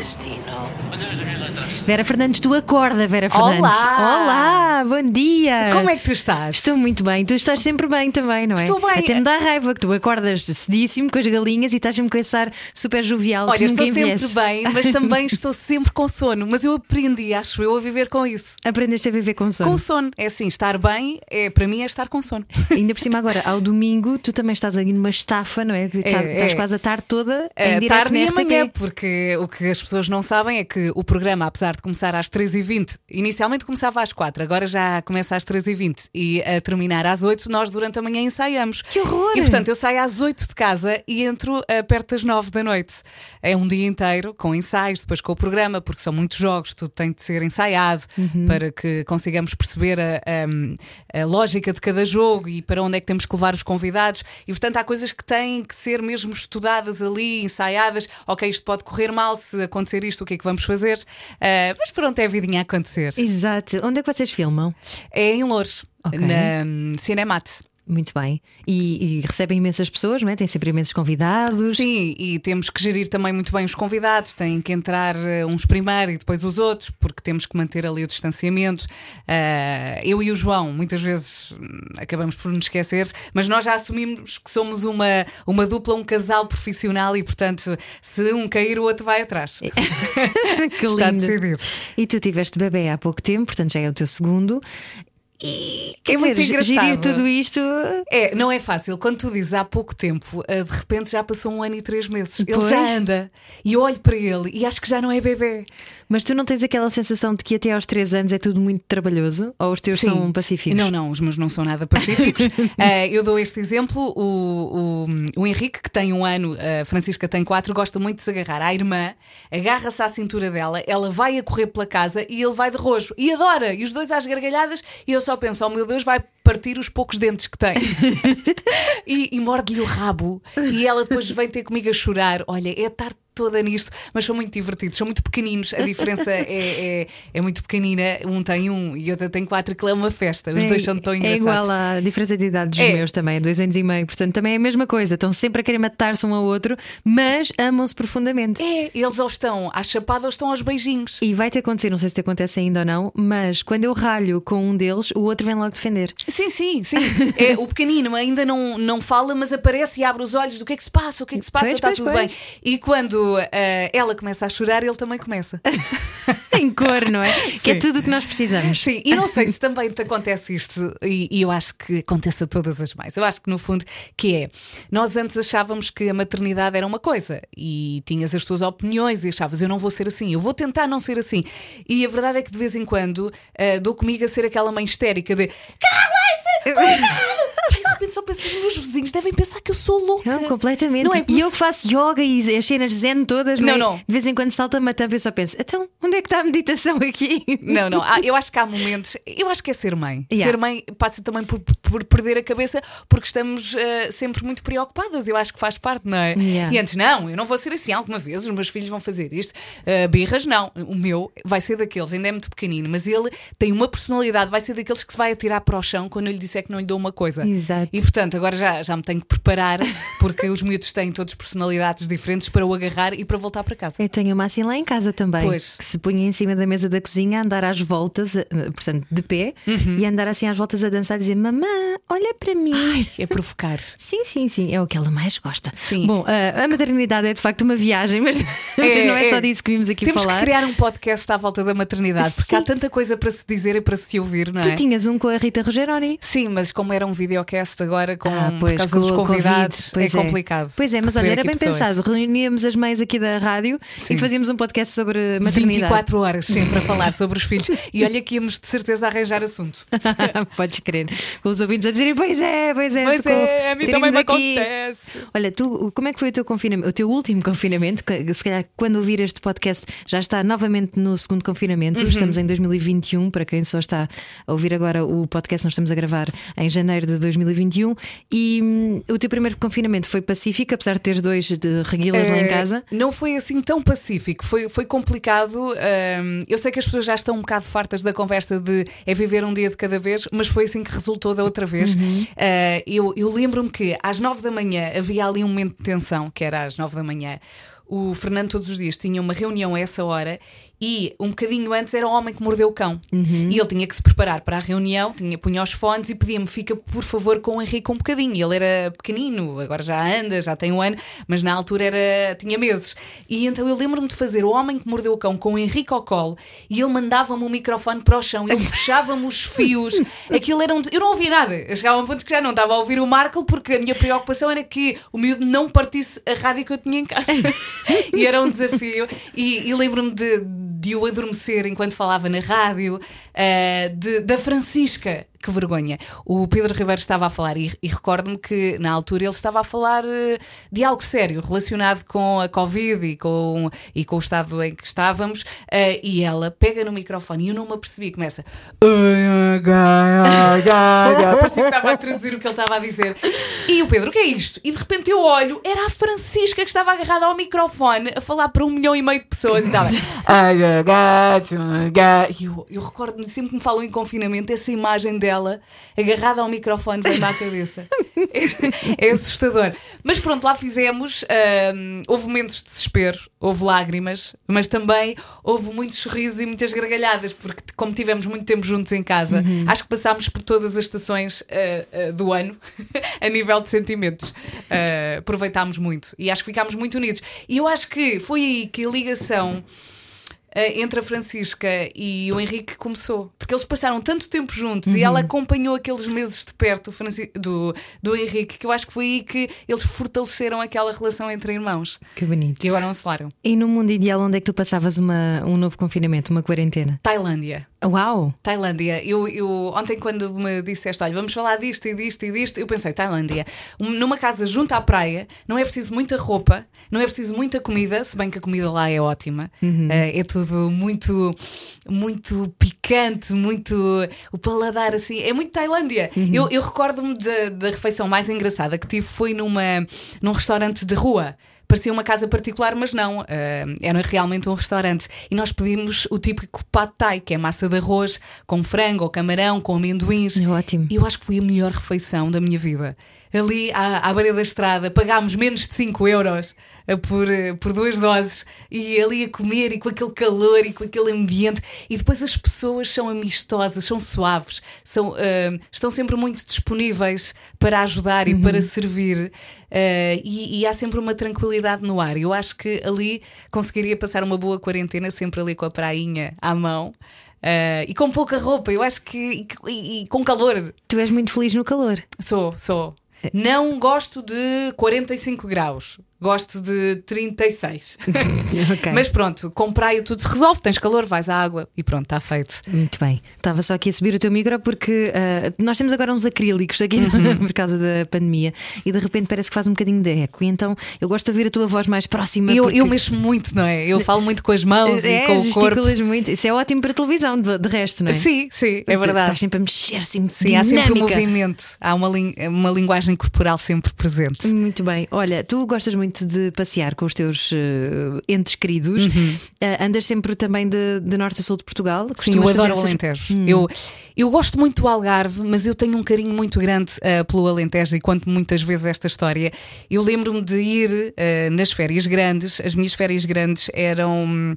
destino. Vera Fernandes, tu acorda, Vera Fernandes. Olá! Olá, bom dia! Como é que tu estás? Estou muito bem, tu estás sempre bem também, não é? Estou bem. Até me dá raiva que tu acordas cedíssimo com as galinhas e estás sempre com esse ar super jovial Olha, estou sempre bem, mas também estou sempre com sono. Mas eu aprendi, acho eu, a viver com isso. Aprendeste a viver com sono. Com sono. É assim, estar bem, é, para mim, é estar com sono. Ainda por cima agora, ao domingo, tu também estás ali numa estafa, não é? Que tá- É, estás é. quase a tarde toda em Eh, direto tarde na e amanhã, porque o que as pessoas não sabem é que o programa, apesar de começar às 13h20, inicialmente começava às 4 agora já começa às 13h20 e a terminar às 8 nós durante a manhã ensaiamos. Que horror! E portanto eu saio às 8 de casa e entro eh, perto das 9 da noite. É um dia inteiro com ensaios, depois com o programa, porque são muitos jogos, tudo tem de ser ensaiado Uhum. para que consigamos perceber a, a- a lógica de cada jogo e para onde é que temos que levar os convidados. E portanto há coisas que têm que ser mesmo estudadas ali, ensaiadas. Ok, isto pode correr mal, se acontecer isto, o que é que vamos fazer? Ah, mas pronto, é a vidinha a acontecer. Exato. Onde é que vocês filmam? É em Louros, Ok. na hum, Cinemate. Muito bem. E, e recebem imensas pessoas, não é? Tem sempre imensos convidados. Sim, e temos que gerir também muito bem os convidados, têm que entrar eh, uns primeiro e depois os outros, porque temos que manter ali o distanciamento. Ah, eu e o João, muitas vezes hum, acabamos por nos esquecer, mas nós já assumimos que somos uma, uma dupla, um casal profissional e, portanto, se um cair, o outro vai atrás. que Está lindo. decidido. E tu tiveste bebê há pouco tempo, portanto já é o teu segundo. E quer É muito dizer, engraçado. gerir tudo isto. É, não é fácil. Quando tu dizes há pouco tempo, ah, de repente já passou um ano e três meses. Ele Pois. já anda. E eu olho para ele e acho que já não é bebê. Mas tu não tens aquela sensação de que até aos 3 anos é tudo muito trabalhoso? Ou os teus são pacíficos? Não, não, os meus não são nada pacíficos. Eh, eu dou este exemplo: o, o, o Henrique, que tem um ano, a Francisca tem quatro, gosta muito de se agarrar à irmã, agarra-se à cintura dela, ela vai a correr pela casa e ele vai de rojo e adora. E os dois às gargalhadas, e eu só penso: oh meu Deus, vai partir os poucos dentes que tem. e e morde-lhe o rabo. E ela depois vem ter comigo a chorar. Olha, é tarde toda nisto, mas são muito divertidos, são muito pequeninos. A diferença é, é, é muito pequenina. Um tem um e outro tem quatro, aquilo é uma festa. Os dois são tão É engraçados. igual à diferença de idade dos É. meus também, é dois anos e meio. Portanto, também é a mesma coisa. Estão sempre a querer matar-se um ao outro, mas amam-se profundamente. É, eles ou estão à chapada ou estão aos beijinhos. E vai-te acontecer, não sei se te acontece ainda ou não, mas quando eu ralho com um deles, o outro vem logo defender. Sim, sim, sim. É, o pequenino ainda não, não fala, mas aparece e abre os olhos do que é que se passa, o que é que se passa, Pois, está pois, tudo pois. bem. E quando eh, ela começa a chorar, ele também começa. em cor, não é? Que é Sim. tudo o que nós precisamos. Sim, e não sei se também te acontece isto, e, e eu acho que acontece a todas as mães. Eu acho que no fundo que é. Nós antes achávamos que a maternidade era uma coisa e tinhas as tuas opiniões e achavas eu não vou ser assim, eu vou tentar não ser assim. E a verdade é que de vez em quando ah, dou comigo a ser aquela mãe histérica de calem-se! Cuidado!" Ai, de repente só penso, os meus vizinhos devem pensar que eu sou louca. Não, completamente. Não é e eu que faço yoga e as cenas zen todas, Não, é? não. De vez em quando salta uma tampa e eu só penso: então, onde é que está a meditação aqui? Não, não. Há- eu acho que há momentos. Eu acho que é ser mãe. Yeah. Ser mãe passa também por, por perder a cabeça porque estamos eh, sempre muito preocupadas. Eu acho que faz parte, não é? Yeah. E antes, não, eu não vou ser assim. Alguma vez os meus filhos vão fazer isto. Eh, birras, não. O meu vai ser daqueles, ainda é muito pequenino, mas ele tem uma personalidade, vai ser daqueles que se vai atirar para o chão quando eu lhe disser que não lhe dou uma coisa. Exato. E portanto, agora já, já me tenho que preparar porque os miúdos têm todos personalidades diferentes para o agarrar e para voltar para casa. Eu tenho uma assim lá em casa também. Pois. Que se punha em cima da mesa da cozinha a andar às voltas, eh, portanto, de pé, Uhum. e andar assim às voltas a dançar e dizer: Mamã, olha para mim. Ai, é provocar. Sim, sim, sim, é o que ela mais gosta. Sim. Bom, a, a maternidade é de facto uma viagem, mas, mas não é, só disso que vimos aqui Temos falar. que criar um podcast à volta da maternidade, porque Sim. há tanta coisa para se dizer e para se ouvir, não Tu é? tinhas um com a Rita Rogeroni. Sim, mas como era um videocast agora com, Ah, por causa com dos convidados. Pois é complicado. Pois é, mas olha, era bem pessoas. pensado. Reuníamos as mães aqui da rádio Sim. e fazíamos um podcast sobre maternidade. 24 horas sempre a falar sobre os filhos e olha que íamos de certeza arranjar assunto. Podes crer. Com os ouvintes a dizerem: Pois é, pois é, Pois socorro, é, a mim também me daqui." acontece. Olha, tu, como é que foi o teu confinamento? O teu último confinamento? Se calhar, quando ouvir este podcast, já está novamente no segundo confinamento. Uhum. Estamos em 2021. Para quem só está a ouvir agora o podcast, nós estamos a gravar em janeiro de 2021. E hum, o teu primeiro confinamento foi pacífico, apesar de teres dois de reguilas lá em Eh, casa? Não foi assim tão pacífico, foi, foi complicado. Eu sei que as pessoas já estão um bocado fartas da conversa de é viver um dia de cada vez, mas foi assim que resultou da outra vez. pessoas. Uh, eu eu lembro-me que às nove da manhã havia ali um momento de tensão, que era às nove da manhã. O Fernando todos os dias tinha uma reunião a essa hora e um bocadinho antes era o homem que mordeu o cão. E ele tinha que se preparar para a reunião, tinha, punha os fones e pedia-me: fica por favor com o Henrique um bocadinho. E ele era pequenino, agora já anda, já tem um ano, mas na altura era, tinha meses. E então eu lembro-me de fazer o homem que mordeu o cão com o Henrique ao colo e ele mandava-me o microfone para o chão, ele puxava-me os fios. Aquilo era um. Eu não ouvia nada. Eu chegava a um ponto que já não estava a ouvir o Marco porque a minha preocupação era que o miúdo não partisse a rádio que eu tinha em casa. e era um desafio. E, e lembro-me de de o adormecer enquanto falava na rádio, uh, de, da Francisca, que vergonha. O Pedro Ribeiro estava a falar, e, e recordo-me que na altura ele estava a falar uh, de algo sério relacionado com a Covid e com, e com o estado em que estávamos, uh, e ela pega no microfone e eu não me apercebi, começa. Parecia que estava a traduzir o que ele estava a dizer. E o Pedro, o que é isto? E de repente eu olho, era a Francisca que estava agarrada ao microfone a falar para um milhão e meio de pessoas e estava. e eu, eu recordo-me sempre que me falam em confinamento essa imagem dela dela agarrada ao microfone veio-me à cabeça. é, é, assustador. Mas pronto, lá fizemos. houve momentos de desespero, houve lágrimas, mas também houve muitos sorrisos e muitas gargalhadas, porque como tivemos muito tempo juntos em casa, uhum. acho que passámos por todas as estações uh, uh, do ano a nível de sentimentos. Uh, aproveitámos muito e acho que ficámos muito unidos. E eu acho que foi aí que a ligação entre a Francisca e o Henrique começou. Porque eles passaram tanto tempo juntos uhum. e ela acompanhou aqueles meses de perto do, do Henrique que eu acho que foi aí que eles fortaleceram aquela relação entre irmãos. Que bonito. E agora não se laram. E no mundo ideal, onde é que tu passavas uma, um novo confinamento, uma quarentena? Tailândia. Uau! Tailândia. Eu, eu ontem, quando me disseste, olha, vamos falar disto e disto e disto, eu pensei, Tailândia. Numa casa junto à praia, não é preciso muita roupa, não é preciso muita comida, se bem que a comida lá é ótima. Uhum. Uh, é tudo muito, muito picante, muito. O paladar assim. É muito Tailândia. Uhum. Eu, eu recordo-me da refeição mais engraçada que tive foi numa, num restaurante de rua parecia uma casa particular, mas não, uh, era realmente um restaurante. E nós pedimos o típico pad thai, que é massa de arroz com frango ou camarão, com amendoins. É ótimo. E eu acho que foi a melhor refeição da minha vida. Ali à, à beira da estrada, pagámos menos de 5 euros eh, por, eh, por duas doses e ali a comer e com aquele calor e com aquele ambiente. E depois as pessoas são amistosas, são suaves, são, uh, estão sempre muito disponíveis para ajudar e uhum. para servir. Uh, e, e, há sempre uma tranquilidade no ar. Eu acho que ali conseguiria passar uma boa quarentena, sempre ali com a prainha à mão. Uh, e com pouca roupa, eu acho que. E, e, com calor. Tu és muito feliz no calor. Sou, sou. Não gosto de 45 graus. Gosto de 36. okay. Mas pronto, com praia tudo se resolve. Tens calor, vais à água e pronto, está feito. Muito bem. Estava só aqui a subir o teu micro porque uh, nós temos agora uns acrílicos aqui uhum. por causa da pandemia e de repente parece que faz um bocadinho de eco. E então eu gosto de ouvir a tua voz mais próxima. Eu, porque... eu mexo muito, não é? Eu falo muito com as mãos é, e com o corpo. muito. Isso é ótimo para televisão, de, de resto, não é? Sim, sim, é verdade. Estás sempre a mexer, sim, sim há sempre um movimento, há uma, uma linguagem corporal sempre presente. Muito bem. Olha, tu gostas muito de passear com os teus uh, entes queridos. Uhum. Uh, andas sempre também de, de, norte a sul de Portugal. Sim, eu adoro o Alentejo. Hum. Eu, eu gosto muito do Algarve, mas eu tenho um carinho muito grande uh, pelo Alentejo e conto muitas vezes esta história. Eu lembro-me de ir nas férias grandes, as minhas férias grandes eram.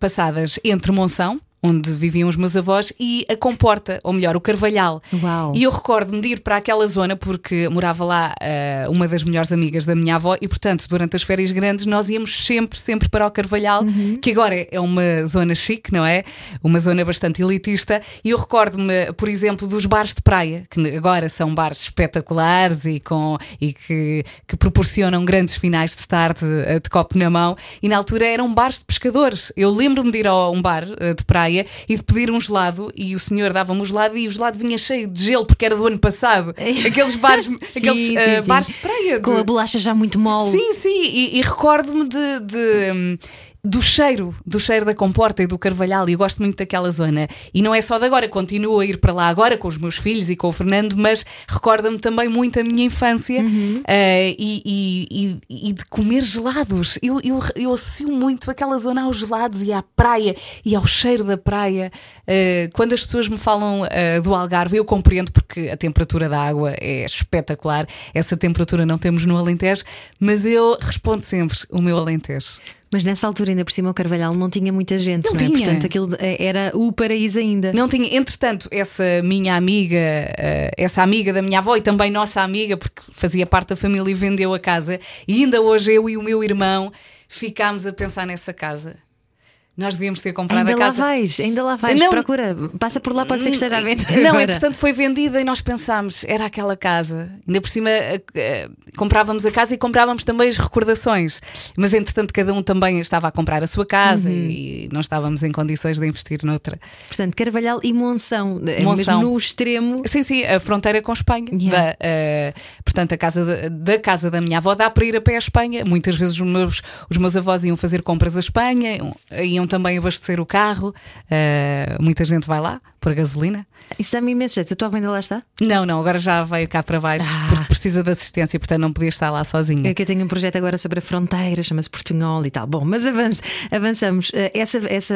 passadas entre Monção, onde viviam os meus avós, e a Comporta, ou melhor, o Carvalhal. Uau. E eu recordo-me de ir para aquela zona porque morava lá uh, uma das melhores amigas da minha avó, e portanto, durante as férias grandes, nós íamos sempre, sempre para o Carvalhal, uhum. que agora é uma zona chique, não é? Uma zona bastante elitista. E eu recordo-me, por exemplo, dos bares de praia, que agora são bares espetaculares e, com, e que, que proporcionam grandes finais de tarde de, de copo na mão, e na altura eram bares de pescadores. Eu lembro-me de ir a um bar uh, de praia e de pedir um gelado e o senhor dava-me o gelado e o gelado vinha cheio de gelo porque era do ano passado. Aqueles bares, sim, aqueles sim, uh, bares de praia. Com a bolacha já muito mole. Sim, sim, e, e recordo-me de, de do cheiro, do cheiro da comporta e do carvalhal, e eu gosto muito daquela zona. E não é só de agora, continuo a ir para lá agora com os meus filhos e com o Fernando, mas recorda-me também muito a minha infância Uhum. uh, e, e- e- e de comer gelados. Eu, eu, eu associo muito aquela zona aos gelados e à praia e ao cheiro da praia. Uh, quando as pessoas me falam uh, do Algarve, eu compreendo porque a temperatura da água é espetacular. Essa temperatura não temos no Alentejo, mas eu respondo sempre o meu Alentejo. Mas nessa altura, ainda por cima, o Carvalhal não tinha muita gente, Não não, é? tinha. Portanto, aquilo eh, era o paraíso ainda. Não tinha, entretanto, essa minha amiga, eh, essa amiga da minha avó e também nossa amiga, porque fazia parte da família e vendeu a casa, e ainda hoje eu e o meu irmão ficámos a pensar nessa casa. Nós devíamos ter comprado Ainda a lá casa. vais, ainda lá vais, Não. procura, passa por lá, pode ser que esteja à venda. Não, agora. entretanto foi vendida e nós pensámos, era aquela casa. Ainda por cima eh, eh, comprávamos a casa e comprávamos também as recordações. Mas entretanto cada um também estava a comprar a sua casa Uhum. e não estávamos em condições de investir noutra. Portanto, Carvalhal e Monção, eh, Monção. no extremo. Sim, sim, a fronteira com Espanha. Yeah. Da, eh, portanto, a casa da, da casa da minha avó dá para ir a pé à Espanha. Muitas vezes os meus, os meus avós iam fazer compras à Espanha, iam também abastecer o carro. Eh, muita gente vai lá por gasolina. Isso dá-me imenso jeito. A tua avó ainda lá está? Não, não, agora já veio cá para baixo Ah. porque precisa de assistência, portanto não podia estar lá sozinha. É que eu tenho um projeto agora sobre a fronteira, chama-se Portunhol e tal. Bom, mas avanç- avançamos. Eh, Essa, essa,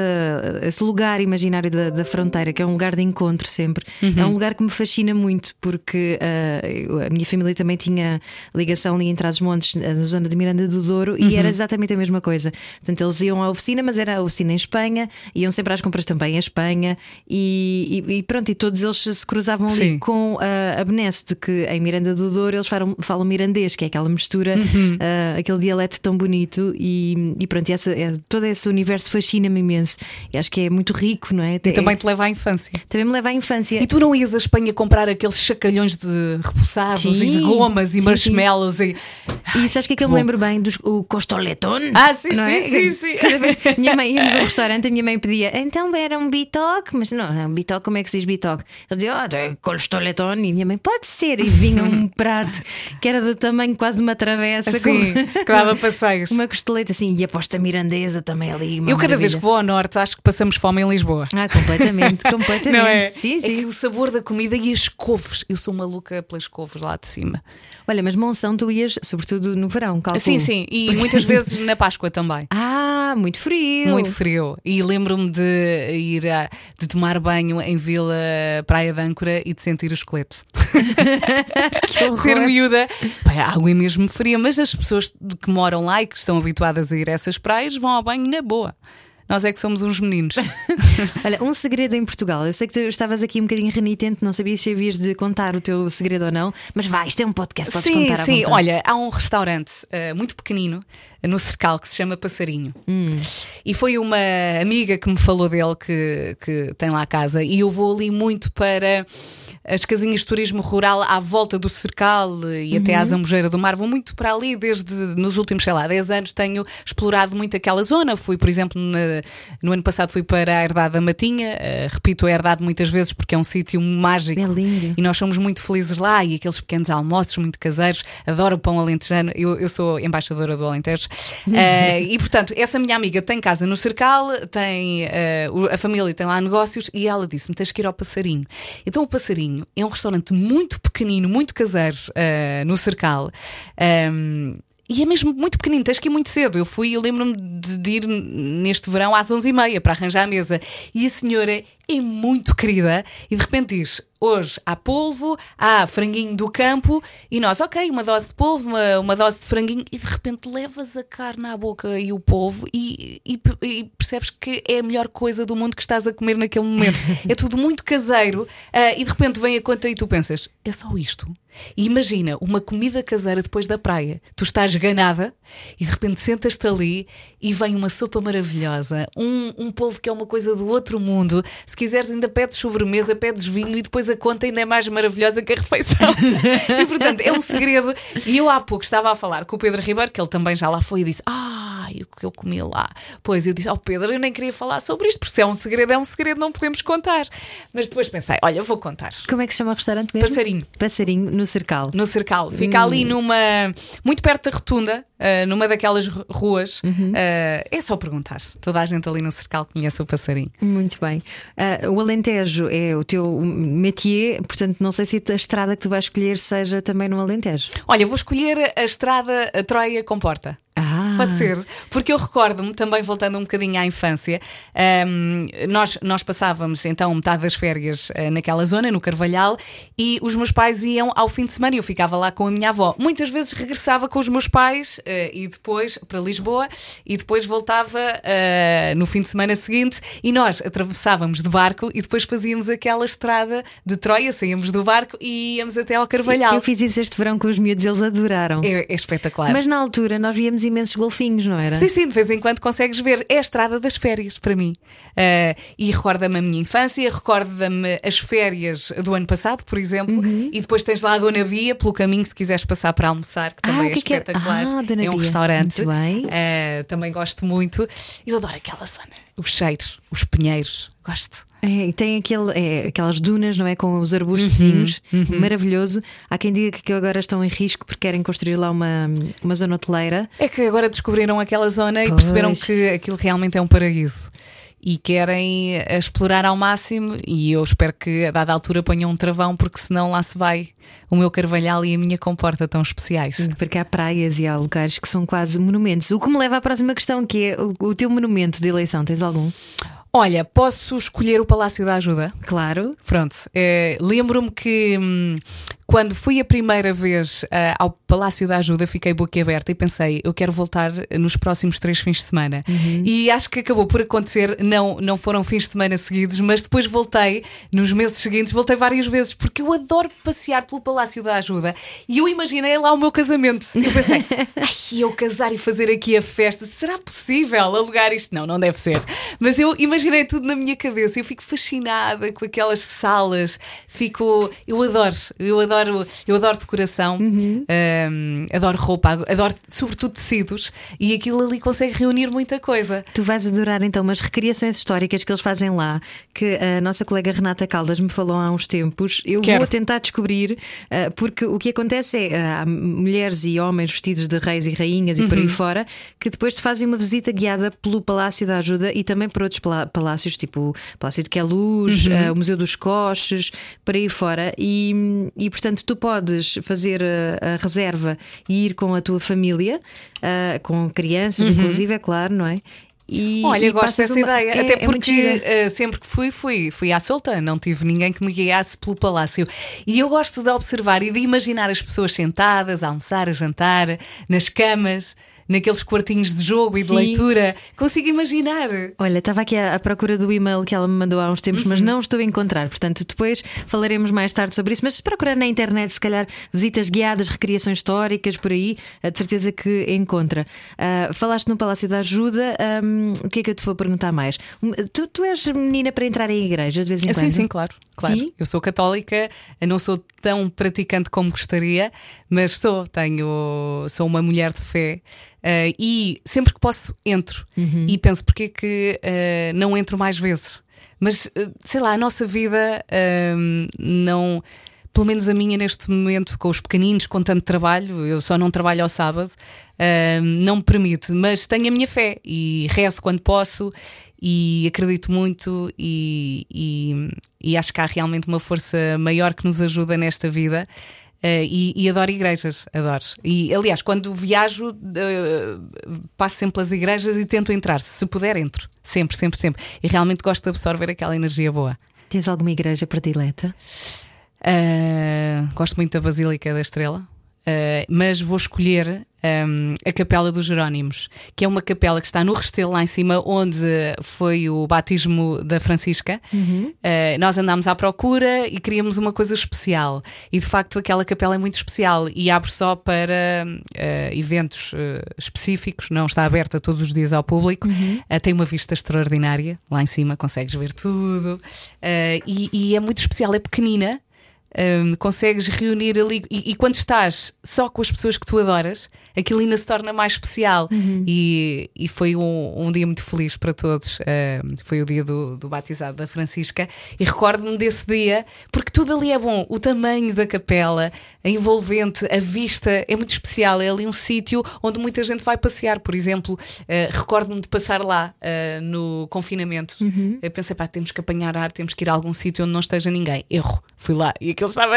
esse lugar imaginário da, da fronteira, que é um lugar de encontro sempre, é um lugar que me fascina muito, porque eh, eu- a minha família também tinha ligação ali em Trás-os-Montes, na zona de Miranda do Douro, e era exatamente a mesma coisa. Portanto, eles iam à oficina, mas era a oficina em Espanha, iam sempre às compras também em Espanha, e, e- e pronto, e todos eles se cruzavam ali Sim. com a, a benesse de que em Miranda do Douro eles falam, falam mirandês, que é aquela mistura, ah, aquele dialeto tão bonito, e, e pronto, e essa, é, todo esse universo fascina-me imenso. E acho que é muito rico, não é? E É- também te leva à infância. também me leva à infância. E tu não ias à Espanha comprar aqueles chacalhões de repousados Sim, e de gomas sim, e marshmallows e. E sabes o que é que eu me lembro bem? Dos, o costoleton? Ah, sim, não sim, é? sim, sim. Cada vez minha mãe íamos a um restaurante, a minha mãe pedia, então era um bitoque, mas não, é um bitoque, como é que se diz bitoque? Eu dizia, oh, é e minha mãe, pode ser, e vinha um prato que era do tamanho quase de uma travessa, com- que dava passeios. uma costeleta assim, e a posta mirandesa também ali. Eu cada vez que vou ao norte acho que passamos fome em Lisboa. Ah, completamente, completamente. Não é? Sim, É sim. que o sabor da comida e as couves. Eu sou maluca pelas couves lá de cima. Olha, mas Monção tu ias, sobretudo no verão, calculo. Sim, sim. E muitas vezes na Páscoa também. Ah, muito frio. Muito frio. E lembro-me de ir a, de tomar banho em Vila Praia de Âncora e de sentir o esqueleto. Ser miúda. Pá, a água é mesmo fria, mas as pessoas que moram lá e que estão habituadas a ir a essas praias vão ao banho na boa. Nós é que somos uns meninos. Olha, um segredo em Portugal. Eu sei que tu estavas aqui um bocadinho renitente, não sabias se havias de contar o teu segredo ou não, mas vai, isto é um podcast, podes sim, contar sim. Olha, há um restaurante eh, muito pequenino no Cercal que se chama Passarinho. Hum. E foi uma amiga que me falou dele que, que tem lá a casa. E eu vou ali muito para as casinhas de turismo rural à volta do Cercal e até Uhum. à Zambujeira do Mar. Vou muito para ali desde nos últimos, sei lá, 10 anos. Tenho explorado muito aquela zona. Fui, por exemplo, na- no ano passado fui para a Herdade da Matinha. Eh, repito a Herdade muitas vezes porque é um sítio mágico. É lindo. E nós somos muito felizes lá e aqueles pequenos almoços muito caseiros. Adoro o pão alentejano. Eu, eu sou embaixadora do Alentejo. Eh, e portanto, essa minha amiga tem casa no Cercal, tem o- a família tem lá negócios e ela disse-me: tens que ir ao Passarinho. Então, o Passarinho é um restaurante muito pequenino, muito caseiro eh, no Cercal. Ehm, e é mesmo muito pequenino, tens que ir muito cedo. Eu fui, eu lembro-me de ir neste verão às 11h30 para arranjar a mesa. E a senhora é muito querida e de repente diz: hoje há polvo, há franguinho do campo, e nós, ok, uma dose de polvo, uma, uma dose de franguinho, e de repente levas a carne à boca e o polvo e, e- e percebes que é a melhor coisa do mundo que estás a comer naquele momento. é tudo muito caseiro, ah, e de repente vem a conta e tu pensas: é só isto? E imagina uma comida caseira depois da praia. Tu estás ganada e de repente sentas-te ali e vem uma sopa maravilhosa, um, um polvo que é uma coisa do outro mundo. Se quiseres, ainda pedes sobremesa, pedes vinho e depois a conta ainda é mais maravilhosa que a refeição. e portanto, é um segredo. E eu há pouco estava a falar com o Pedro Ribeiro, que ele também já lá foi e disse: Ah, Ai, o que eu comi lá. Pois eu disse, oh Pedro, eu nem queria falar sobre isto, porque se é um segredo, é um segredo, não podemos contar. Mas depois pensei, olha, vou contar. Como é que se chama o restaurante mesmo? Passarinho. Passarinho, no Cercal. No Cercal. Fica ali numa. muito perto da rotunda, uh, numa daquelas ruas. Uh, é só perguntar. Toda a gente ali no Cercal conhece o passarinho. Muito bem. Uh, o Alentejo é o teu métier, portanto, não sei se a estrada que tu vais escolher seja também no Alentejo. Olha, vou escolher a estrada a Troia Comporta. Ah. Pode ser, porque eu recordo-me, também voltando um bocadinho à infância, um, nós, nós passávamos então metade das férias uh, naquela zona, no Carvalhal, e os meus pais iam ao fim de semana e eu ficava lá com a minha avó. Muitas vezes regressava com os meus pais uh, e depois para Lisboa e depois voltava uh, no fim de semana seguinte e nós atravessávamos de barco e depois fazíamos aquela estrada de Troia, saíamos do barco e íamos até ao Carvalhal. Eu fiz isso este verão com os miúdos, eles adoraram. É, é espetacular. Mas na altura nós víamos imensos golfinhos, não era? Sim, sim, de vez em quando consegues ver. É a estrada das férias para mim. Uh, e recorda-me a minha infância, recorda-me as férias do ano passado, por exemplo, Uhum. e depois tens lá a Dona Bia pelo caminho se quiseres passar para almoçar, que Ah, também é que é que é? espetacular. Ah, Dona é um Bia. restaurante. Muito bem. Uh, também gosto muito. Eu adoro aquela zona. Os cheiros, os pinheiros. Gosto. É, e tem aquele, é, aquelas dunas, não é? Com os arbustos Uhum, maravilhoso. Há quem diga que agora estão em risco porque querem construir lá uma, uma zona hoteleira. É que agora descobriram aquela zona e Pois. perceberam que aquilo realmente é um paraíso. E querem eh, explorar ao máximo, e eu espero que a dada altura ponham um travão, porque senão lá se vai o meu carvalhal e a minha comporta tão especiais. Porque há praias e há lugares que são quase monumentos. O que me leva à próxima questão, que é o teu monumento de eleição. Tens algum? Olha, posso escolher o Palácio da Ajuda? Claro. Pronto, eh, lembro-me que hum, quando fui a primeira vez ah, ao Palácio da Ajuda, fiquei boquiaberta e pensei, eu quero voltar nos próximos três fins de semana. E acho que acabou por acontecer, não, não foram fins de semana seguidos, mas depois voltei, nos meses seguintes, voltei várias vezes, porque eu adoro passear pelo Palácio da Ajuda. E eu imaginei lá o meu casamento. Eu pensei, ai, eu casar e fazer aqui a festa, será possível alugar isto? Não, não deve ser. Mas eu imaginei tudo na minha cabeça, eu fico fascinada com aquelas salas, fico. Eu adoro, eu adoro, eu adoro decoração, hum, adoro roupa, adoro sobretudo tecidos, e aquilo ali consegue reunir muita coisa. Tu vais adorar então umas recriações históricas que eles fazem lá, que a nossa colega Renata Caldas me falou há uns tempos. Eu Quero. vou tentar descobrir, ah, porque o que acontece é ah, há mulheres e homens vestidos de reis e rainhas e por Uhum. aí fora que depois te fazem uma visita guiada pelo Palácio da Ajuda e também por outros palácios, tipo o Palácio de Queluz, Uhum. ah, o Museu dos Coches, por aí fora. E, e portanto tu podes fazer a, a reserva e ir com a tua família, ah, com crianças, inclusive, é claro, não é? E, Uhum. Olha, e gosto dessa uma- ideia, é- até é porque gira. eh, sempre que fui, fui, fui à solta, não tive ninguém que me guiasse pelo palácio. E eu gosto de observar e de imaginar as pessoas sentadas, a almoçar, a jantar, nas camas, naqueles quartinhos de jogo e de Sim. leitura. Consigo imaginar. Olha, estava aqui à, à procura do e-mail que ela me mandou há uns tempos, Uhum. mas não estou a encontrar. Portanto, depois falaremos mais tarde sobre isso. Mas se procurar na internet, se calhar visitas guiadas, recriações históricas, por aí, eh, de certeza que encontra. Ah, falaste no Palácio da Ajuda, ahm, o que é que eu te vou perguntar mais? Hum, Tu, tu és menina para entrar em igreja de vez em quando? Sim, sim, claro. claro. Sim? Eu sou católica, não sou tão praticante como gostaria, mas sou, tenho, sou uma mulher de fé. Eh, e sempre que posso entro e penso porque é que eh, não entro mais vezes. Mas eh, sei lá, a nossa vida eh, não, pelo menos a minha neste momento, com os pequeninos, com tanto trabalho, eu só não trabalho ao sábado, eh, não me permite, mas tenho a minha fé e rezo quando posso e acredito muito e, e- e acho que há realmente uma força maior que nos ajuda nesta vida. Eh, e, e adoro igrejas, adoro. E aliás, quando viajo, eh, passo sempre pelas igrejas e tento entrar. Se puder, entro. Sempre, sempre, sempre. E realmente gosto de absorver aquela energia boa. Tens alguma igreja predileta? Uh, gosto muito da Basílica da Estrela, uh, mas vou escolher um, a Capela dos Jerónimos, que é uma capela que está no Restelo, lá em cima, onde foi o batismo da Francisca. Uh, nós andámos à procura e queríamos uma coisa especial. E de facto, aquela capela é muito especial e abre só para uh, eventos uh, específicos, não está aberta todos os dias ao público. Uh, tem uma vista extraordinária lá em cima, consegues ver tudo. E, e é muito especial, é pequenina. Hum, consegues reunir ali. E, e quando estás só com as pessoas que tu adoras, aquilo ainda se torna mais especial. E, e foi um, um dia muito feliz para todos. Foi o dia do, do batizado da Francisca. E recordo-me desse dia, porque tudo ali é bom. O tamanho da capela, a envolvente, a vista é muito especial. É ali um sítio onde muita gente vai passear. Por exemplo, eh, recordo-me de passar lá eh, no confinamento. Eu pensei, pá, temos que apanhar ar, temos que ir a algum sítio onde não esteja ninguém. Erro, fui lá e aquilo estava.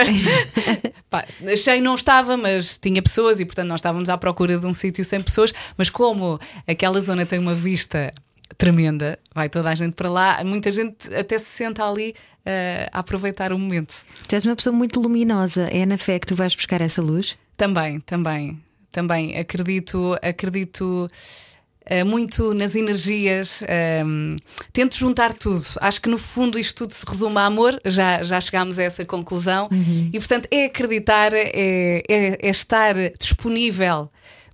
pá, cheio não estava, mas tinha pessoas e portanto nós estávamos à procura de um sítio sem pessoas. Mas como aquela zona tem uma vista tremenda, vai toda a gente para lá, muita gente até se senta ali eh, a aproveitar o momento. Tu és uma pessoa muito luminosa. É na fé que tu vais buscar essa luz? Também, também, também acredito, acredito muito nas energias, ehm, tento juntar tudo. Acho que no fundo isto tudo se resume a amor, já, já chegámos a essa conclusão, e portanto é acreditar, é, é, é estar disponível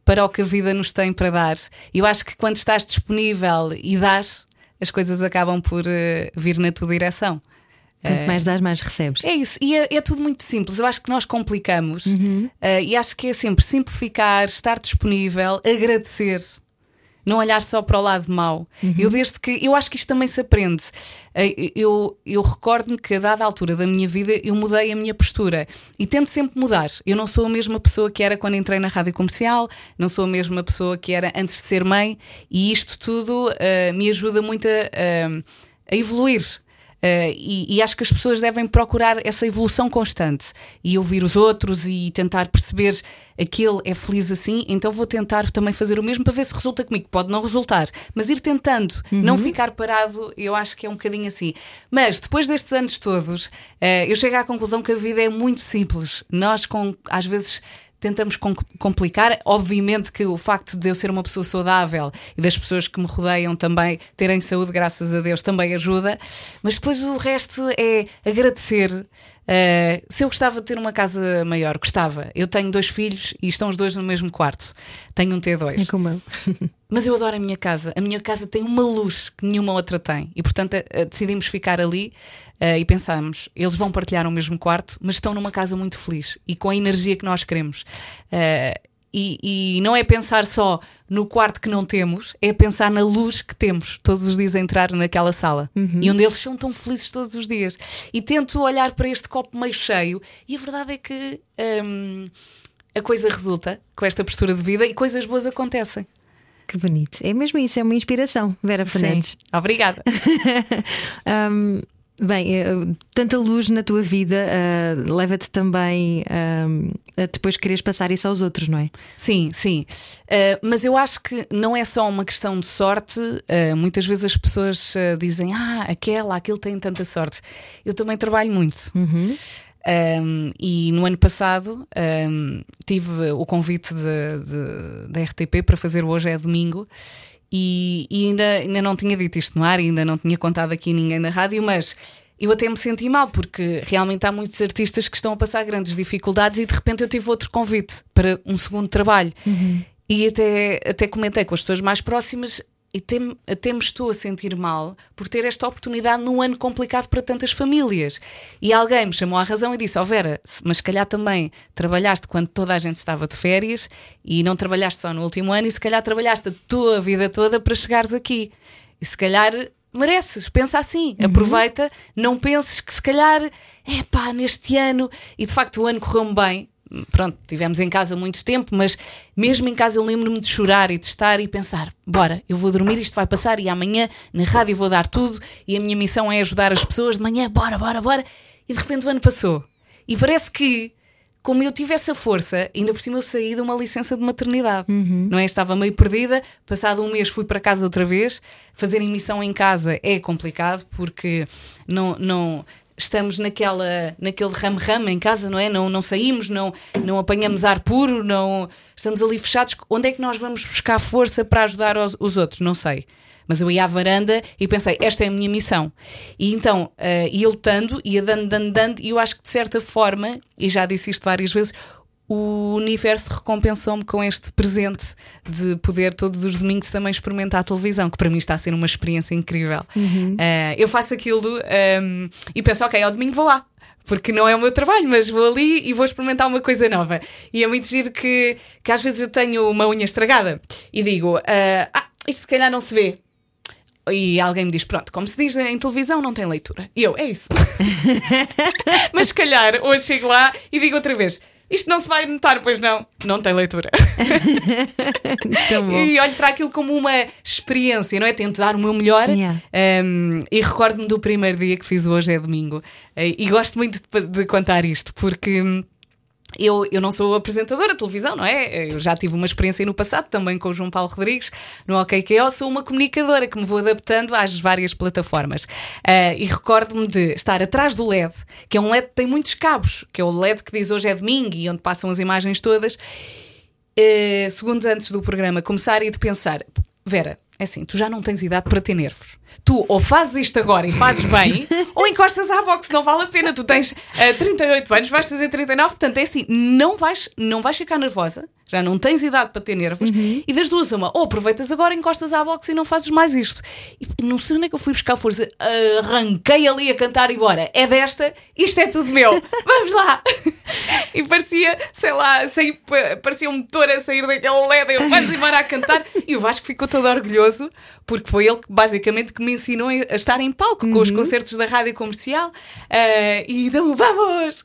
para o que a vida nos tem para dar. E eu acho que quando estás disponível e dás, as coisas acabam por eh, vir na tua direção. Quanto mais dás, mais recebes. É isso, e é, é tudo muito simples. Eu acho que nós complicamos eh, e acho que é sempre simplificar, estar disponível, agradecer. Não olhar só para o lado mau. Eu desde que eu acho que isto também se aprende. Eh, Eu, eu recordo-me que a dada altura da minha vida eu mudei a minha postura e tento sempre mudar. Eu não sou a mesma pessoa que era quando entrei na rádio comercial, não sou a mesma pessoa que era antes de ser mãe, e isto tudo eh, me ajuda muito a, a- a evoluir. Uh, e, e acho que as pessoas devem procurar essa evolução constante e ouvir os outros e tentar perceber aquele é feliz assim, então vou tentar também fazer o mesmo para ver se resulta comigo. Pode não resultar, mas ir tentando, não ficar parado, eu acho que é um bocadinho assim. Mas depois destes anos todos, uh, eu chego à conclusão que a vida é muito simples. Nós, com, às vezes, tentamos com- complicar. Obviamente que o facto de eu ser uma pessoa saudável e das pessoas que me rodeiam também terem saúde, graças a Deus, também ajuda. Mas depois o resto é agradecer. Uh, se eu gostava de ter uma casa maior, gostava. Eu tenho dois filhos e estão os dois no mesmo quarto. Tenho um T2. É como eu. Mas eu adoro a minha casa. A minha casa tem uma luz que nenhuma outra tem. E portanto eh, decidimos ficar ali eh, e pensamos: eles vão partilhar o mesmo quarto, mas estão numa casa muito feliz e com a energia que nós queremos. Eh, e, e não é pensar só no quarto que não temos, é pensar na luz que temos todos os dias a entrar naquela sala e onde eles são tão felizes todos os dias. E tento olhar para este copo meio cheio, e a verdade é que hum, a coisa resulta com esta postura de vida e coisas boas acontecem. Que bonito. É mesmo isso, é uma inspiração, Vera Fernandes. Obrigada. Hum, bem, eh, tanta luz na tua vida ah, leva-te também hum, a depois quereres passar isso aos outros, não é? Sim, sim. Uh, mas eu acho que não é só uma questão de sorte. Uh, muitas vezes as pessoas uh, dizem: Ah, aquela, aquele tem tanta sorte. Eu também trabalho muito. Um, e no ano passado um, tive o convite da RTP para fazer Hoje é Domingo e, e ainda, ainda não tinha dito isto no ar, ainda não tinha contado aqui ninguém na rádio, mas eu até me senti mal porque realmente há muitos artistas que estão a passar grandes dificuldades e de repente eu tive outro convite para um segundo trabalho. E até, até comentei com as pessoas mais próximas e me- até me estou a sentir mal por ter esta oportunidade num ano complicado para tantas famílias. E alguém me chamou à razão e disse: Ó Vera, mas se calhar também trabalhaste quando toda a gente estava de férias e não trabalhaste só no último ano, e se calhar trabalhaste a tua vida toda para chegares aqui. E se calhar mereces, pensa assim, aproveita, não penses que se calhar, é pá, neste ano, e de facto o ano correu-me bem. Pronto, tivemos em casa muito tempo, mas mesmo em casa eu lembro-me de chorar e de estar e pensar: bora, eu vou dormir, isto vai passar, e amanhã na rádio vou dar tudo, e a minha missão é ajudar as pessoas de manhã, bora, bora, bora. E de repente o ano passou. E parece que, como eu tive essa força, ainda por cima eu saí de uma licença de maternidade, não é? Estava meio perdida, passado um mês fui para casa outra vez. Fazer emissão em casa é complicado porque não. não Estamos naquela, naquele ramo-ramo em casa, não é? Não, não saímos, não, não apanhamos ar puro, não estamos ali fechados. Onde é que nós vamos buscar força para ajudar os, os outros? Não sei. Mas eu ia à varanda e pensei, esta é a minha missão. E então, uh, ia lutando, ia dando, dando, dando, e eu acho que de certa forma, e já disse isto várias vezes, o universo recompensou-me com este presente de poder todos os domingos também experimentar a televisão, que para mim está a ser uma experiência incrível. Uh, eu faço aquilo um, e penso, ok, ao domingo vou lá. porque não é o meu trabalho, mas vou ali e vou experimentar uma coisa nova. E é muito giro que, que às vezes eu tenho uma unha estragada e digo: ah, ah, isto se calhar não se vê. E alguém me diz: Pronto, como se diz em televisão, não tem leitura. E eu: É isso. mas se calhar hoje chego lá e digo outra vez: isto não se vai notar, pois não. Não tem leitura. e olho para aquilo como uma experiência, não é? Tento dar o meu melhor. Yeah. Um, e recordo-me do primeiro dia que fiz Hoje é Domingo. E gosto muito de, de contar isto, porque. Eu, eu não sou apresentadora de televisão, não é? Eu já tive uma experiência no passado também com o João Paulo Rodrigues no OKKO. Sou uma comunicadora que me vou adaptando às várias plataformas. Ah, e recordo-me de estar atrás do LED, que é um LED que tem muitos cabos, que é o LED que diz hoje é domingo e onde passam as imagens todas. Eh, segundos antes do programa começar e de pensar: Vera, é assim, tu já não tens idade para ter nervos. Tu ou fazes isto agora e fazes bem, ou encostas à boxe, não vale a pena. Tu tens eh, 38 anos, vais fazer 39, portanto é assim, não vais, não vais ficar nervosa, já não tens idade para ter nervos, e das duas, uma, ou aproveitas agora, encostas à boxe e não fazes mais isto. E não sei onde é que eu fui buscar força, arranquei ali a cantar e bora, é desta, isto é tudo meu, vamos lá. E parecia, sei lá, sair, parecia um motor a sair daquele LED, eu vamos embora a cantar. E o Vasco ficou todo orgulhoso, porque foi ele que basicamente que me ensinou a estar em palco com os concertos da rádio comercial. Ah, e então, vamos!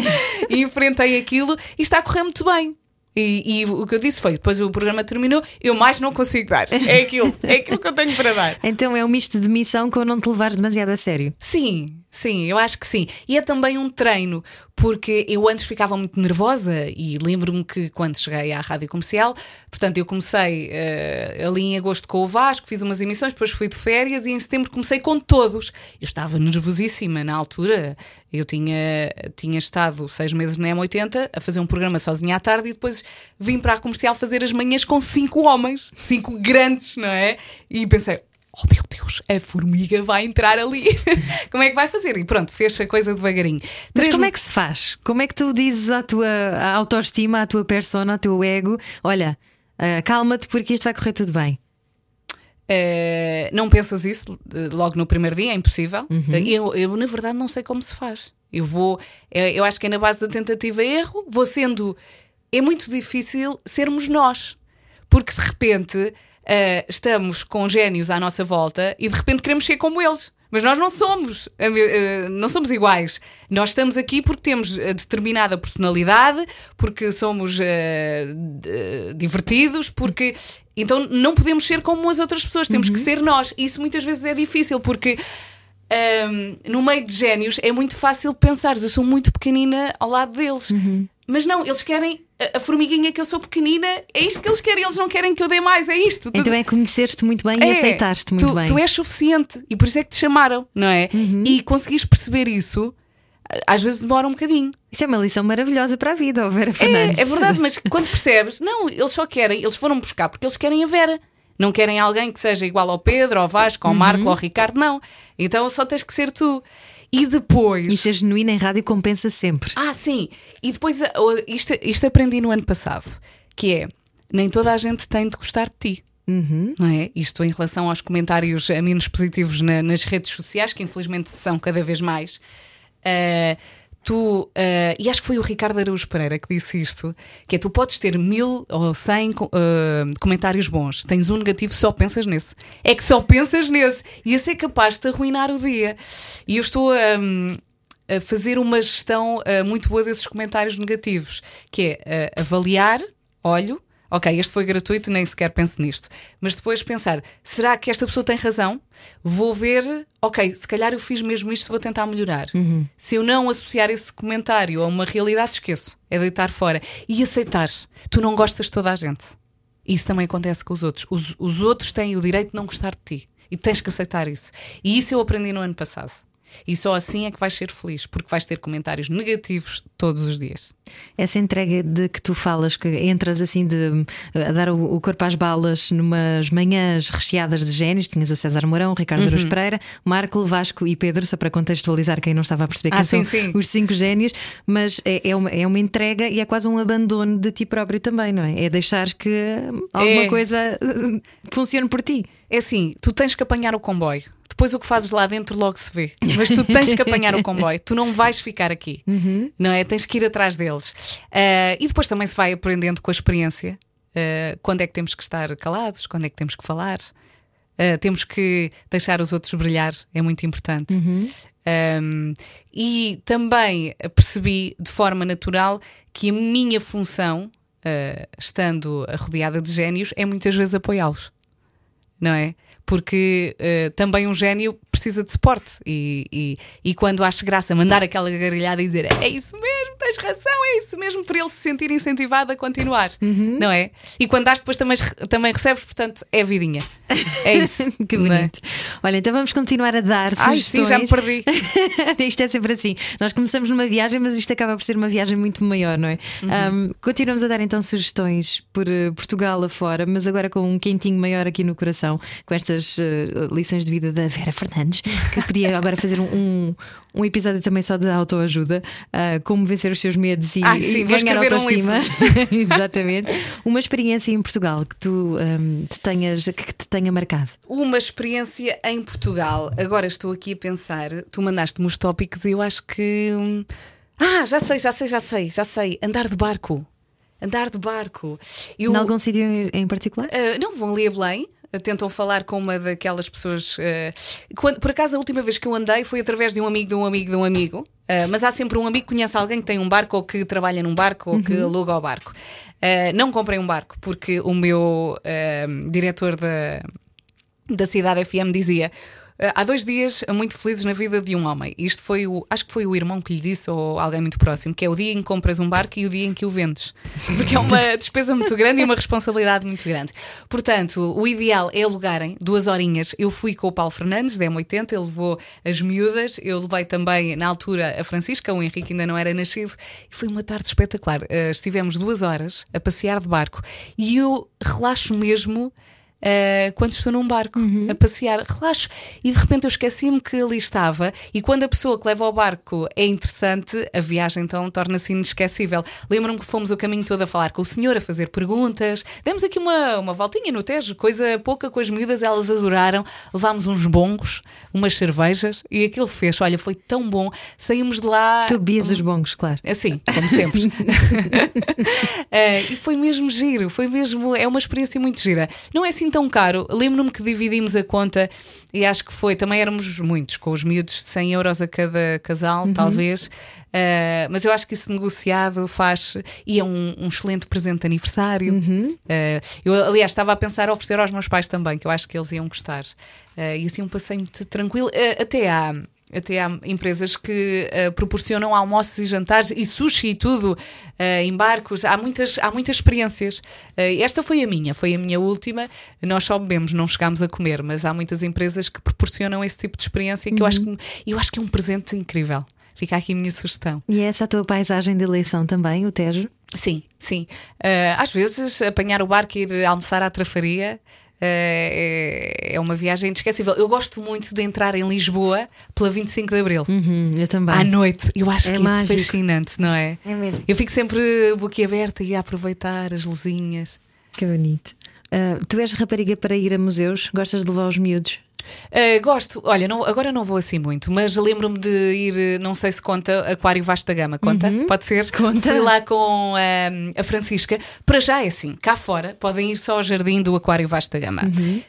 e enfrentei aquilo e está a correr muito bem. E, e o que eu disse foi: depois o programa terminou, eu mais não consigo dar. É aquilo, é aquilo que eu tenho para dar. Então é um misto de missão com não te levares demasiado a sério. Sim, sim, eu acho que sim. E é também um treino, porque eu antes ficava muito nervosa e lembro-me que quando cheguei à rádio comercial, portanto, eu comecei eh, ali em agosto com o Vasco, fiz umas emissões, depois fui de férias e em setembro comecei com todos. Eu estava nervosíssima na altura. Eu tinha, tinha estado seis meses na M80 a fazer um programa sozinha à tarde e depois vim para a comercial fazer as manhãs com cinco homens, cinco grandes, não é? E pensei, oh meu Deus, a formiga vai entrar ali. como é que vai fazer? E pronto, fez a coisa devagarinho. Mas Três como é que se faz? Como é que tu dizes à tua à autoestima, à tua persona, ao teu ego: olha, ah, calma-te porque isto vai correr tudo bem? Eh, não pensas isso eh, logo no primeiro dia, é impossível. Uhum. Eu, eu, na verdade, não sei como se faz. Eu vou, eh, eu acho que é na base da tentativa e erro, vou sendo. É muito difícil sermos nós, porque de repente eh, estamos com génios à nossa volta e de repente queremos ser como eles. Mas nós não somos, eh, eh, não somos iguais. Nós estamos aqui porque temos determinada personalidade, porque somos de- divertidos, porque. Então não podemos ser como as outras pessoas, temos que ser nós. E isso muitas vezes é difícil, porque ahm, no meio de génios é muito fácil pensar, eu sou muito pequenina ao lado deles. Mas não, eles querem a, a formiguinha que eu sou pequenina, é isto que eles querem, eles não querem que eu dê mais, é isto. Tu- Então é conhecer-te muito bem e é, aceitar-te muito tu, bem. Tu és suficiente e por isso é que te chamaram, não é? E conseguires perceber isso, às vezes demora um bocadinho. Isso é uma lição maravilhosa para a vida, ó Vera Fernandes. É, é verdade, mas quando percebes, não, eles só querem, eles foram buscar porque eles querem a Vera. Não querem alguém que seja igual ao Pedro, ao Vasco, ao Marco, ao Ricardo, não. Então só tens que ser tu. E depois. E ser genuína em rádio compensa sempre. Ah, sim. E depois, oh, isto, isto aprendi no ano passado, que é nem toda a gente tem de gostar de ti. Não é? Isto em relação aos comentários eh, menos positivos na- nas redes sociais, que infelizmente são cada vez mais. Ah, tu, ah, e acho que foi o Ricardo Araújo Pereira que disse isto: que é tu podes ter mil ou cem ah, comentários bons, tens um negativo, só pensas nesse. É que só pensas nesse. E esse é capaz de te arruinar o dia. E eu estou a. a fazer uma gestão ah, muito boa desses comentários negativos, que é avaliar, olho, ok, este foi gratuito, nem sequer penso nisto, mas depois pensar, será que esta pessoa tem razão? Vou ver, ok, se calhar eu fiz mesmo isto, vou tentar melhorar. Se eu não associar esse comentário a uma realidade, esqueço, é deitar fora e aceitar. Tu não gostas de toda a gente. Isso também acontece com os outros. Os, os outros têm o direito de não gostar de ti. E tens que aceitar isso. E isso eu aprendi no ano passado. E só assim é que vais ser feliz, porque vais ter comentários negativos todos os dias. Essa entrega de que tu falas, que entras assim de a dar o, o corpo às balas numas manhãs recheadas de génios, tinhas o César Mourão, o Ricardo Uhum. Pereira, Marco, Vasco e Pedro, só para contextualizar quem não estava a perceber quem Ah, são sim, sim. os cinco génios, mas é, é uma, é uma entrega e é quase um abandono de ti próprio também, não é? É deixares que alguma É. coisa funcione por ti. É assim, tu tens que apanhar o comboio. Depois o que fazes lá dentro logo se vê. Mas tu tens que apanhar o comboio, tu não vais ficar aqui, não é? Tens que ir atrás deles. Uh, e depois também se vai aprendendo com a experiência. Uh, quando é que temos que estar calados, quando é que temos que falar. Uh, temos que deixar os outros brilhar, é muito importante. Um, e também percebi de forma natural que a minha função, uh, estando rodeada de génios, é muitas vezes apoiá-los, não é? Porque uh, também um gênio precisa de suporte. E, e, e, quando acho graça mandar aquela gargalhada e dizer é isso mesmo, tens razão, é isso mesmo, para ele se sentir incentivado a continuar, Uhum. não é? E quando dás depois também, também recebes, portanto é vidinha. É isso. que é? bonito. Olha, então vamos continuar a dar Ai, sugestões. sim, já me perdi. isto é sempre assim. Nós começamos numa viagem, mas isto acaba por ser uma viagem muito maior, não é? Uhum. Um, continuamos a dar então sugestões por uh, Portugal afora, mas agora com um quentinho maior aqui no coração, com estas uh, lições de vida da Vera Fernandes, que podia agora fazer um, um, um episódio também só de autoajuda, uh, como vencer os seus medos e, Ai, sim, e ganhar escrever um autoestima. Exatamente. Uma experiência em Portugal que tu um, te tenhas, que te tenha marcado. Uma experiência em Portugal. Agora estou aqui a pensar, tu mandaste-me os tópicos e eu acho que. hum, Ah, já sei, já sei, já sei, já sei. Andar de barco. Andar de barco. Eu, Em algum sítio em- particular? ah, não vão ali a Belém. Tentam falar com uma daquelas pessoas. ah, quando- por acaso, a última vez que eu andei foi através de um amigo de um amigo de um amigo. ah, mas há sempre um amigo que conhece alguém que tem um barco ou que trabalha num barco ou que aluga o barco. Ah, não comprei um barco porque o meu diretor da, da Cidade FM dizia. "Eh, Há dois dias muito felizes na vida de um homem. Isto foi o. Acho que foi o irmão que lhe disse, ou alguém muito próximo, que é o dia em que compras um barco e o dia em que o vendes. Porque é uma despesa muito grande e uma responsabilidade muito grande. Portanto, o ideal é alugarem duas horinhas. Eu fui com o Paulo Fernandes, da M80, ele levou as miúdas, eu levei também, na altura, a Francisca, o Henrique ainda não era nascido, e foi uma tarde espetacular. Eh, estivemos duas horas a passear de barco e eu relaxo mesmo. Uh, quando estou num barco a passear, relaxo e de repente eu esqueci-me que ali estava. E quando a pessoa que leva ao barco é interessante, a viagem então torna-se inesquecível. Lembro-me que fomos o caminho todo a falar com o senhor, a fazer perguntas. Demos aqui uma, uma voltinha no Tejo, coisa pouca com as miúdas, elas adoraram. Levámos uns bongos, umas cervejas e aquilo fez. Olha, foi tão bom. Saímos de lá. Tu bebias os bongos, claro. Assim, como sempre. Eh, e foi mesmo giro, foi mesmo. É uma experiência muito gira. Não é assim tão caro. Lembro-me que dividimos a conta e acho que foi. Também éramos muitos, com os miúdos, 100 euros a cada casal, talvez. Eh, mas eu acho que isso negociado faz. E é um, um excelente presente de aniversário. Eh, eu, aliás, estava a pensar oferecer aos meus pais também, que eu acho que eles iam gostar. Eh, e assim um passeio muito tranquilo. Até há. Até há empresas que eh, proporcionam almoços e jantares e sushi e tudo eh, em barcos. Há muitas, há muitas experiências. Eh, esta foi a minha, foi a minha última. Nós só bebemos, não chegámos a comer, mas há muitas empresas que proporcionam esse tipo de experiência que eu, acho que, eu acho que é um presente incrível. Fica aqui a minha sugestão. E é essa a tua paisagem de eleição também, o Tejo? Sim, sim. Às vezes apanhar o barco e ir almoçar à trafaria. Eh, é, é uma viagem inesquecível. Eu gosto muito de entrar em Lisboa pela 25 de Abril. Uhum, eu também. À noite, eu acho É que mágico. é fascinante, não é? É mesmo. Eu fico sempre boquiaberta e a aproveitar as luzinhas. Que bonito. Ah, tu és rapariga para ir a museus? Gostas de levar os miúdos? Uh, gosto, olha, não- agora não vou assim muito, mas lembro-me de ir, eh, não sei se conta, Aquário Vasco da Gama, conta? Pode ser? Conta. Fui lá com ahm, a Francisca. Para já é assim, cá fora podem ir só ao jardim do Aquário Vasco da Gama.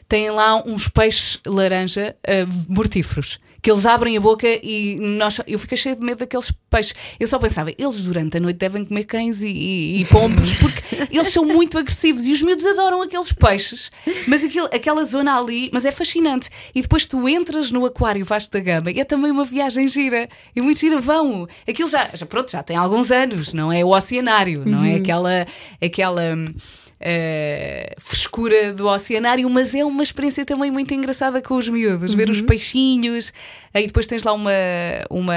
Tem lá uns peixes laranja ah, mortíferos. Que eles abrem a boca e nós, eu fiquei cheia de medo daqueles peixes. Eu só pensava, eles durante a noite devem comer cães e, e- e pombos, porque eles são muito agressivos e os miúdos adoram aqueles peixes. Mas aquilo- aquela zona ali, mas é fascinante. E depois tu entras no Aquário Vasco da Gama e é também uma viagem gira. E muito gira, vão. Aquilo já, já, pronto, já tem alguns anos, não é o oceanário, não é aquela. aquela eh, frescura do oceanário, mas é uma experiência também muito engraçada com os miúdos, ver os peixinhos, aí depois tens lá uma, uma,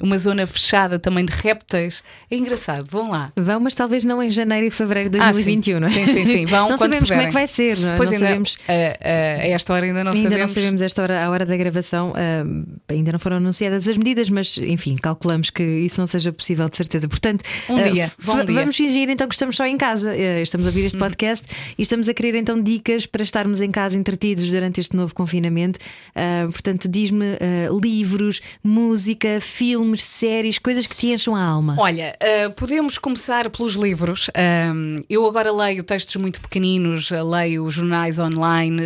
uma zona fechada também de répteis, é engraçado, vão lá. Vão, mas talvez não em janeiro e fevereiro de Ah, 2021, sim. não é? Sim, sim, sim. Vão não sabemos como é puderem. que vai ser, não é? Pois não ainda, sabemos. a, a- a esta hora ainda não ainda sabemos. não sabemos esta hora, a hora da gravação, ah, ainda não foram anunciadas as medidas, mas enfim, calculamos que isso não seja possível de certeza. Portanto, Um ah, dia, um vamos fingir então que estamos só em casa. Ah, estamos a ouvir este podcast e estamos a querer então dicas para estarmos em casa entretidos durante este novo confinamento. Uh, portanto, diz-me uh, livros, música, filmes, séries, coisas que te encham a alma. Olha, uh, podemos começar pelos livros. eu agora leio textos muito pequeninos, leio jornais online,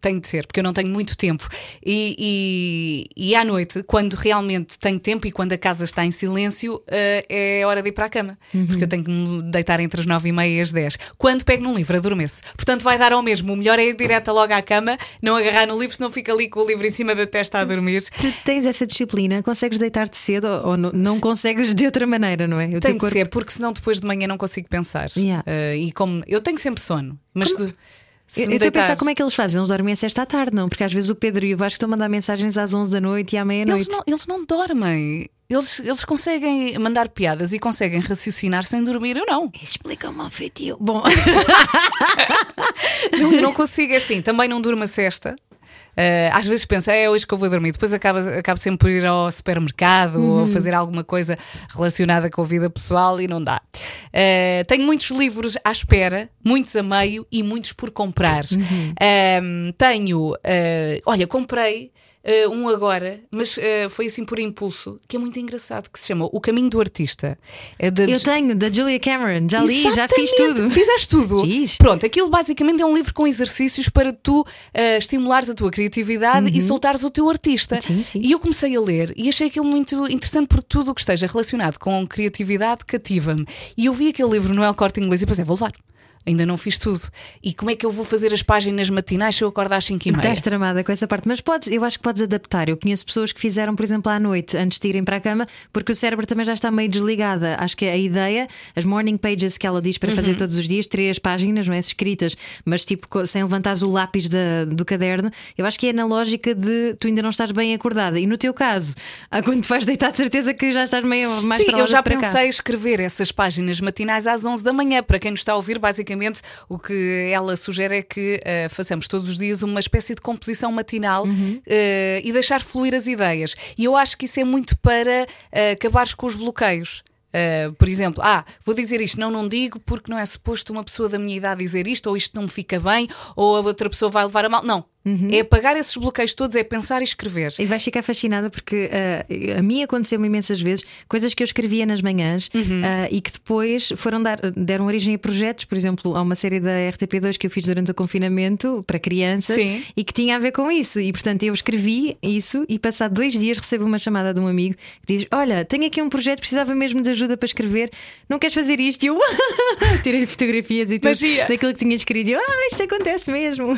tem de ser, porque eu não tenho muito tempo. E, e, e, à noite, quando realmente tenho tempo e quando a casa está em silêncio, é hora de ir para a cama, uhum. porque eu tenho que me deitar entre as nove e meia e as dez. Quando pego num livro, adormeço. Portanto, vai dar ao mesmo. O melhor é ir direta logo à cama, não agarrar no livro, senão fica ali com o livro em cima da testa a dormir. Tu tens essa disciplina, consegues deitar-te cedo ou não, não consegues de outra maneira, não é? O Tem de corpo... ser, porque senão depois de manhã não consigo pensar. Yeah. Uh, e como eu tenho sempre sono, mas como... Se eu estou a pensar como é que eles fazem. Eles dormem a sexta à tarde, não? Porque às vezes o Pedro e o Vasco estão a mandar mensagens às 11 da noite e à meia-noite. Eles, eles não, dormem. Eles, eles conseguem mandar piadas e conseguem raciocinar sem dormir, eu não. Explica-me ao feitio. Bom, não, eu não consigo, é assim. Também não durmo a sexta. Uh, às vezes penso, é hoje que eu vou dormir, depois acabo, acabo sempre por ir ao supermercado uhum. ou fazer alguma coisa relacionada com a vida pessoal e não dá. Uh, tenho muitos livros à espera, muitos a meio e muitos por comprar. Uhum. Uh, tenho, olha, comprei Uh, um agora, mas uh, foi assim por impulso, que é muito engraçado, que se chama O Caminho do Artista. É da Eu tenho, da Julia Cameron, já li, Exatamente. já fiz tudo. Fizeste tudo? Fiz. Pronto, aquilo basicamente é um livro com exercícios para tu uh, estimulares a tua criatividade uhum. e soltares o teu artista. Sim, sim. E eu comecei a ler e achei aquilo muito interessante porque tudo o que esteja relacionado com criatividade cativa-me. E eu vi aquele livro no El Corte Inglês e pensei, vou levar ainda não fiz tudo. E como é que eu vou fazer as páginas matinais se eu acordar às 5 e meia? Estás tramada com essa parte, mas podes, eu acho que podes adaptar. Eu conheço pessoas que fizeram, por exemplo, à noite, antes de irem para a cama, porque o cérebro também já está meio desligada. Acho que a ideia, as morning pages que ela diz para uhum. fazer todos os dias, três páginas, não é? Escritas, mas tipo sem levantares o lápis da, do caderno, eu acho que é na lógica de tu ainda não estás bem acordada. E no teu caso, quando te vais deitar, de certeza que já estás meio mais Sim, eu já pensei cá. escrever essas páginas matinais às 11 da manhã. Para quem nos está a ouvir, basicamente basicamente o que ela sugere é que uh, façamos todos os dias uma espécie de composição matinal uhum. uh, e deixar fluir as ideias. E eu acho que isso é muito para uh, acabares com os bloqueios. Uh, por exemplo, ah, vou dizer isto, não, não digo porque não é suposto uma pessoa da minha idade dizer isto, ou isto não me fica bem, ou a outra pessoa vai levar a mal. Não, Uhum. É apagar esses bloqueios todos, é pensar e escrever. E vais ficar fascinada porque uh, a mim aconteceu imensas vezes coisas que eu escrevia nas manhãs uhum. uh, e que depois foram dar, deram origem a projetos, por exemplo, há uma série da RTP2 que eu fiz durante o confinamento para crianças Sim. e que tinha a ver com isso. E portanto eu escrevi isso e passado dois dias recebo uma chamada de um amigo que diz: Olha, tenho aqui um projeto, precisava mesmo de ajuda para escrever, não queres fazer isto? E eu tirei fotografias e tudo Magia. daquilo que tinha escrito. E eu, ah, isto acontece mesmo.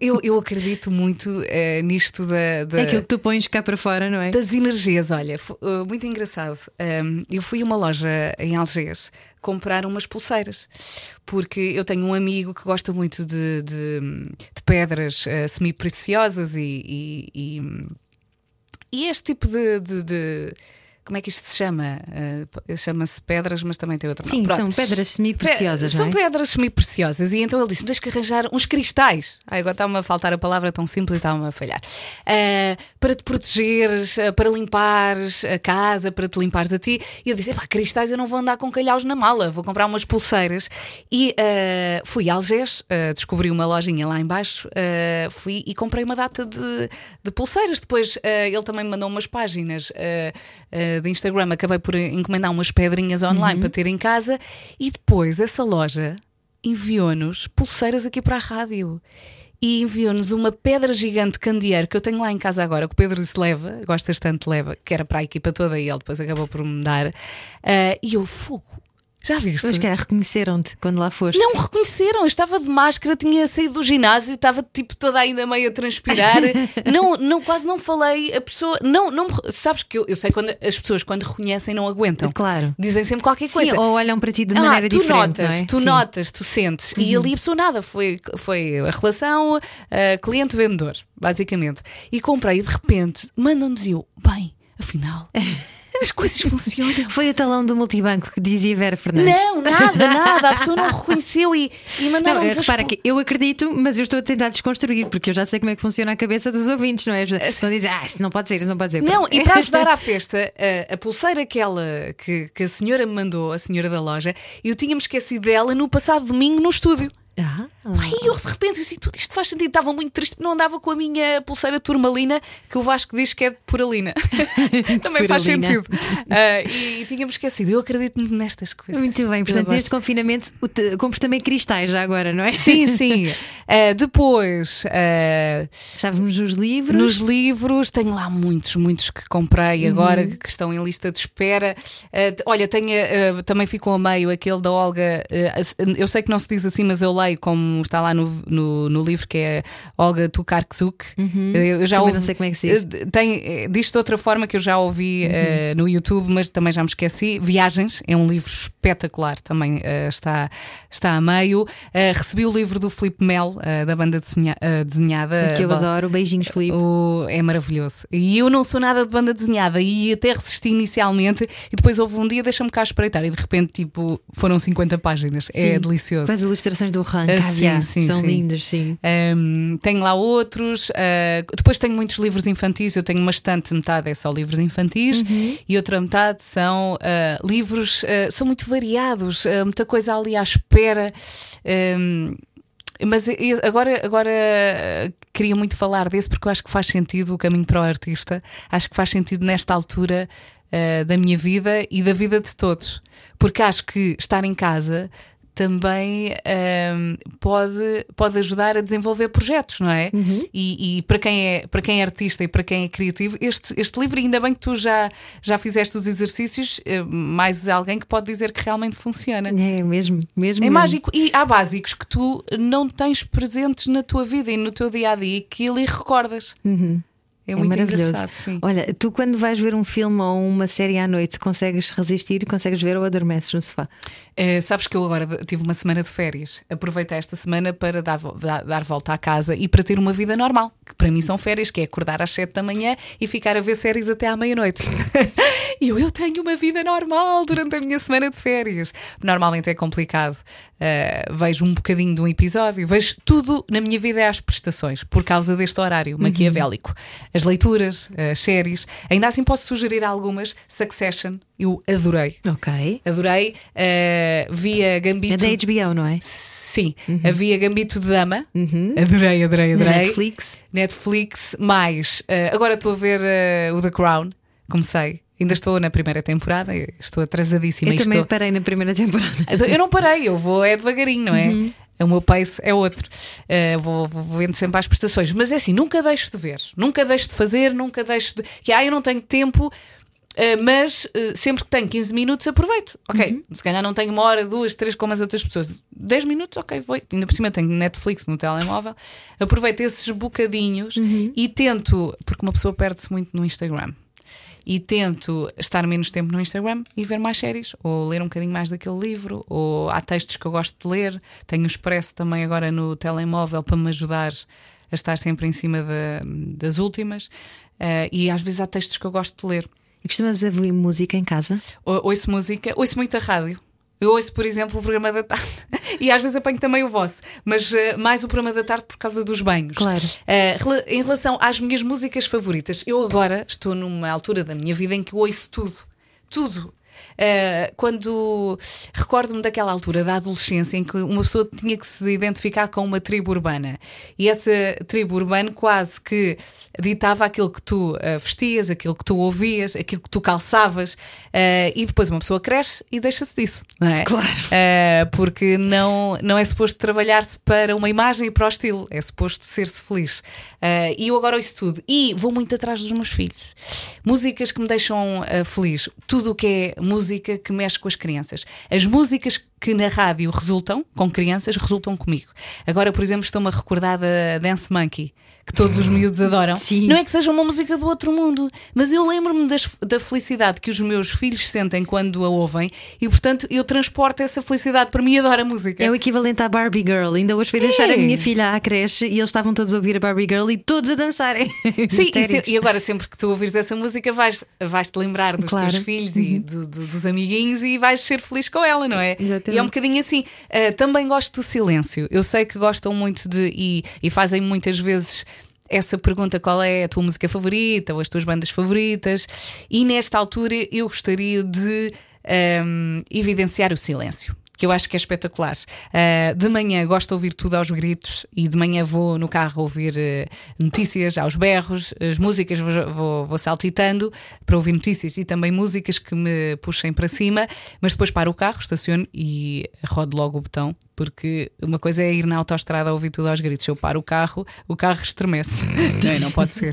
eu, eu acredito muito uh, nisto da, da, É aquilo que tu pões cá para fora, não é? Das energias. Olha, uh, muito engraçado. Um, eu fui a uma loja em Algés comprar umas pulseiras, porque eu tenho um amigo que gosta muito de, de, de pedras uh, semi-preciosas e, e, e, e, este tipo de, de como é que isto se chama? Uh, Chama-se pedras, mas também tem outro nome. Sim, Pronto. são pedras semi-preciosas. Pe são é? pedras semi-preciosas. E então ele disse-me: tens que arranjar uns cristais. Ai, agora está-me a faltar a palavra tão simples e está-me a falhar. Uh, para te protegeres, uh, para limpares a casa, para te limpares a ti. E eu disse: cristais eu não vou andar com calhaus na mala, vou comprar umas pulseiras. E fui a Algés, descobri uma lojinha lá embaixo, fui e comprei uma data de, de pulseiras. Depois ele também me mandou umas páginas de Instagram, acabei por encomendar umas pedrinhas online uhum. para ter em casa e depois essa loja enviou-nos pulseiras aqui para a rádio e enviou-nos uma pedra gigante candeeiro que eu tenho lá em casa agora, que o Pedro disse leva, gostas tanto, leva, que era para a equipa toda e ele depois acabou por me dar. Uh, e eu, fogo, já viste? Mas que reconheceram-te quando lá foste? Não reconheceram, eu estava de máscara, tinha saído do ginásio, estava tipo toda ainda meio a transpirar. não, não, quase não falei, a pessoa. Não, não sabes que eu, eu sei quando as pessoas quando reconhecem não aguentam. Claro. Dizem sempre qualquer coisa. Sim, ou olham para ti de ah, maneira tu diferente. Notas, é? Tu Sim. notas, tu sentes. Uhum. E ali a pessoa nada, foi, foi a relação uh, cliente-vendedor, basicamente. E comprei e de repente mandam-nos eu, bem, afinal. As coisas funcionam. Foi o talão do multibanco que dizia Vera Fernandes. Não, nada, nada. A pessoa não reconheceu e, e Não, mandaram eh, repara que eu acredito, mas eu estou a tentar desconstruir, porque eu já sei como é que funciona a cabeça dos ouvintes, não é? Estão a dizer, ah, isso não pode ser, isso não pode ser. Não, e para ajudar à festa, a, a pulseira que, ela, que, que a senhora me mandou, a senhora da loja, eu tinha-me esquecido dela no passado domingo no estúdio. Ah, E eu de repente eu assim, tudo isto faz sentido. Estava muito triste não andava com a minha pulseira turmalina, que o Vasco diz que é de puralina. Também faz Puralina. sentido. Ah, e tínhamos esquecido. Eu acredito muito nestas coisas. muito bem. Portanto, neste confinamento, compres também cristais já agora, não é? Sim, sim. Ah, depois, ah, Estávamos nos livros. nos livros, tenho lá muitos, muitos que comprei agora que estão em lista de espera. Olha, tenho, também ficou a meio aquele da Olga. eu sei que não se diz assim, mas eu leio como está lá no, no, no livro, que é Olga Tukarczuk. Eu, eu já Também ouvi, não sei como é que se diz. eh, Tem, eh, diz de outra forma que eu já ouvi eh, no YouTube, mas também já me esqueci. Viagens é um livro espetacular, também eh, está, está a meio. Eh, recebi o livro do Filipe Mel, da banda desenha- desenhada. Que eu adoro. Beijinhos, Filipe. é maravilhoso. E eu não sou nada de banda desenhada e até resisti inicialmente e depois houve um dia, deixa-me cá espreitar e de repente tipo, foram 50 páginas. É Sim. delicioso. Com as ilustrações do Ah, sim, sim, são sim. lindos, sim. Um, tenho lá outros. uh, depois tenho muitos livros infantis. Eu tenho uma estante, metade é só livros infantis e outra metade são uh, livros. uh, são muito variados, muita coisa ali à espera. Um, mas agora, agora queria muito falar desse porque eu acho que faz sentido o caminho para o artista. Acho que faz sentido nesta altura uh, da minha vida e da vida de todos. Porque acho que estar em casa também um, pode, pode ajudar a desenvolver projetos, não é? E, e para, quem é, para quem é artista e para quem é criativo, este, este livro, ainda bem que tu já, já fizeste os exercícios, eh, mais alguém que pode dizer que realmente funciona. É mesmo, mesmo. É mesmo. mágico. E há básicos que tu não tens presentes na tua vida e no teu dia a dia que ali recordas. É É muito maravilhoso. Olha, tu quando vais ver um filme ou uma série à noite, consegues resistir, consegues ver ou adormeces no sofá? Eh, sabes que eu agora tive uma semana de férias. Aproveitei esta semana para dar, dar, dar volta à casa e para ter uma vida normal, que para mim são férias, que é acordar às 7 da manhã e ficar a ver séries até à meia-noite. e eu, eu tenho uma vida normal durante a minha semana de férias. Normalmente é complicado. Eh, vejo um bocadinho de um episódio, vejo tudo na minha vida é às prestações, por causa deste horário maquiavélico. As leituras, as séries. Ainda assim posso sugerir algumas. Succession, eu adorei. Ok. Adorei. Uh, via É Gambito. da HBO, não é? Sim, havia Gambito de Dama. Adorei, adorei, Na adorei. Netflix. Netflix, mais. uh, agora estou a ver uh, o The Crown. Comecei. Ainda estou na primeira temporada, estou atrasadíssima. Eu também estou... parei na primeira temporada. Então, Eu não parei, eu vou é devagarinho, não é? Uhum. O meu pace é outro. Uh, vou, vou vendo sempre às prestações. Mas é assim, nunca deixo de ver, nunca deixo de fazer, nunca deixo de. Que ah, eu não tenho tempo. uh, mas uh, sempre que tenho 15 minutos aproveito. Ok, Uhum. se calhar não tenho uma hora, duas, três como as outras pessoas. 10 minutos, ok, vou. Ainda por cima tenho Netflix no telemóvel. Aproveito esses bocadinhos Uhum. e tento, porque uma pessoa perde-se muito no Instagram e tento estar menos tempo no Instagram e ver mais séries, ou ler um bocadinho mais daquele livro, ou há textos que eu gosto de ler. Tenho o Expresso também agora no telemóvel para me ajudar a estar sempre em cima da- das últimas. Eh, e às vezes há textos que eu gosto de ler. E costumas ouvir música em casa? Ou- Ouço música, ouço muita rádio. Eu ouço, por exemplo, o programa da tarde e às vezes apanho também o vosso, mas eh, mais o programa da tarde por causa dos banhos. Claro. Rela- em relação às minhas músicas favoritas, eu agora estou numa altura da minha vida em que ouço tudo. Tudo. Eh, quando recordo-me daquela altura da adolescência em que uma pessoa tinha que se identificar com uma tribo urbana e essa tribo urbana quase que ditava aquilo que tu eh, vestias, aquilo que tu ouvias, aquilo que tu calçavas eh, e depois uma pessoa cresce e deixa-se disso, não é? Claro. Porque não, não é suposto trabalhar-se para uma imagem e para o estilo, é suposto ser-se feliz. E eu agora ouço tudo e vou muito atrás dos meus filhos. Músicas que me deixam feliz, tudo o que é música que mexe com as crianças. As músicas que na rádio resultam com crianças resultam comigo. Agora, por exemplo, estou-me a recordar da Dance Monkey. Que todos os miúdos adoram. Sim. Não é que seja uma música do outro mundo, mas eu lembro-me da felicidade que os meus filhos sentem quando a ouvem e, portanto, eu transporto essa felicidade para mim e adoro a música. É o equivalente à Barbie Girl. Ainda hoje fui deixar É. a minha filha à creche e eles estavam todos a ouvir a Barbie Girl e todos a dançarem. Sim, e, se- e agora sempre que tu ouvires essa música vais, vais te lembrar dos Claro. Uhum. teus filhos e do- do- dos amiguinhos e vais ser feliz com ela, não é? Exatamente. E é um bocadinho assim. Ah, também gosto do silêncio. Eu sei que gostam muito de e, e fazem muitas vezes. Essa pergunta, qual é a tua música favorita ou as tuas bandas favoritas? E nesta altura eu gostaria de ahm, evidenciar o silêncio. Que eu acho que é espetacular. Ah, de manhã gosto de ouvir tudo aos gritos e de manhã vou no carro ouvir eh, notícias aos berros, as músicas vou, vou, vou saltitando para ouvir notícias e também músicas que me puxem para cima, mas depois paro o carro, estaciono e rodo logo o botão, porque uma coisa é ir na autoestrada ouvir tudo aos gritos. Eu paro o carro, o carro estremece. não, não pode ser.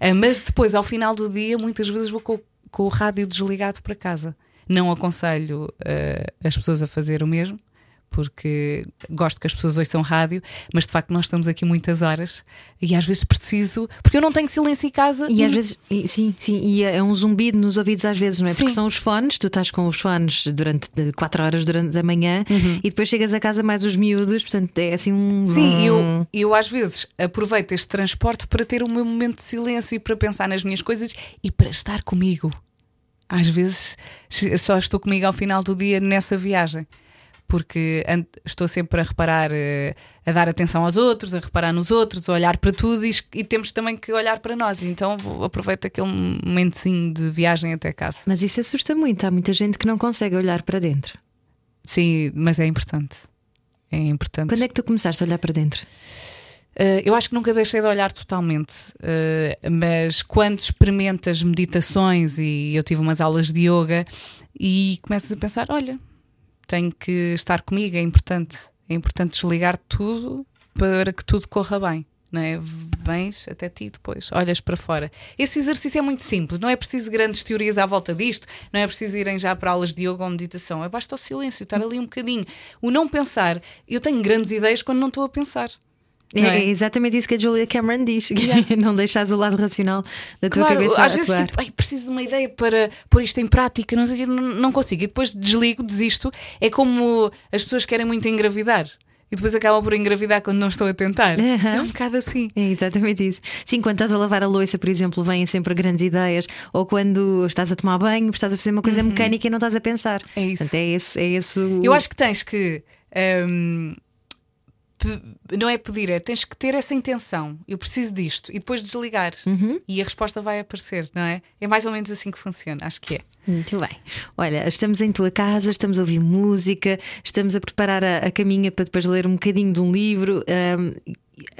Ah, mas depois, ao final do dia, muitas vezes vou com, com o rádio desligado para casa. Não aconselho eh, as pessoas a fazer o mesmo, porque gosto que as pessoas ouçam rádio, mas de facto nós estamos aqui muitas horas e às vezes preciso, porque eu não tenho silêncio em casa E às vezes, e- sim, sim, e é um zumbido nos ouvidos às vezes, não é? Porque Sim. são os fones, tu estás com os fones durante 4 horas durante a manhã Uhum. e depois chegas a casa mais os miúdos, portanto é assim um. Sim, eu, eu às vezes aproveito este transporte para ter o meu momento de silêncio e para pensar nas minhas coisas e para estar comigo. Às vezes só estou comigo ao final do dia nessa viagem. Porque estou sempre a reparar, eh, a dar atenção aos outros, a reparar nos outros, a olhar para tudo e, e temos também que olhar para nós. Então aproveito aquele momentozinho de viagem até casa. Mas isso assusta muito. Há muita gente que não consegue olhar para dentro. Sim, mas é importante. É importante. Quando é que tu começaste a olhar para dentro? Uh, eu acho que nunca deixei de olhar totalmente, uh, mas quando experimentas meditações e eu tive umas aulas de yoga e começas a pensar: olha, tenho que estar comigo, é importante, é importante desligar tudo para que tudo corra bem. Não é? Vens até ti depois, olhas para fora. Esse exercício é muito simples, não é preciso grandes teorias à volta disto, não é preciso irem já para aulas de yoga ou meditação, é basta o silêncio, estar ali um bocadinho. O não pensar, eu tenho grandes ideias quando não estou a pensar. É, é? é exatamente isso que a Julia Cameron diz: que não deixares o lado racional da tua Claro, cabeça às a vezes atuar. tipo, "Ai, preciso de uma ideia para pôr isto em prática, não sei não, consigo. E depois desligo, desisto. É como as pessoas querem muito engravidar e depois acabam por engravidar quando não estão a tentar. Aham. É um bocado assim. É exatamente isso. Sim, quando estás a lavar a louça, por exemplo, vêm sempre grandes ideias. Ou quando estás a tomar banho, estás a fazer uma coisa mecânica e não estás a pensar. Uhum. É isso. Portanto, é esse, é esse o- Eu acho que tens que. pe- não é pedir, é tens que ter essa intenção. Eu preciso disto. E depois desligar. Uhum. E a resposta vai aparecer, não é? É mais ou menos assim que funciona, acho que é. Muito bem. Olha, estamos em tua casa, estamos a ouvir música, estamos a preparar a, a caminha para depois ler um bocadinho de um livro. Ahm,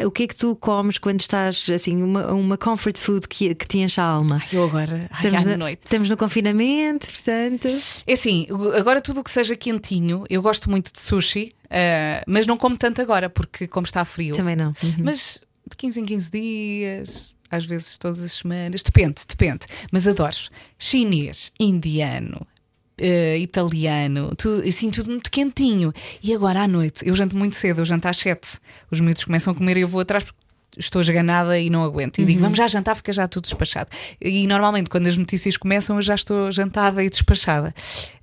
o que é que tu comes quando estás assim, uma, uma comfort food que, que te enche a alma? Eu agora, ai, Estamos, na- noite. estamos no confinamento, portanto. É assim, agora tudo o que seja quentinho, eu gosto muito de sushi, eh, mas não como tanto agora, porque como está frio. Também não. Uhum. Mas de 15 em 15 dias, às vezes todas as semanas, depende, depende. Mas adoro chinês, indiano. eh, italiano, tu- assim, tudo muito quentinho. E agora à noite, eu janto muito cedo, eu janto às 7. Os miúdos começam a comer e eu vou atrás porque estou esganada e não aguento. E digo, vamos já jantar, fica já tudo despachado. E normalmente, quando as notícias começam, eu já estou jantada e despachada,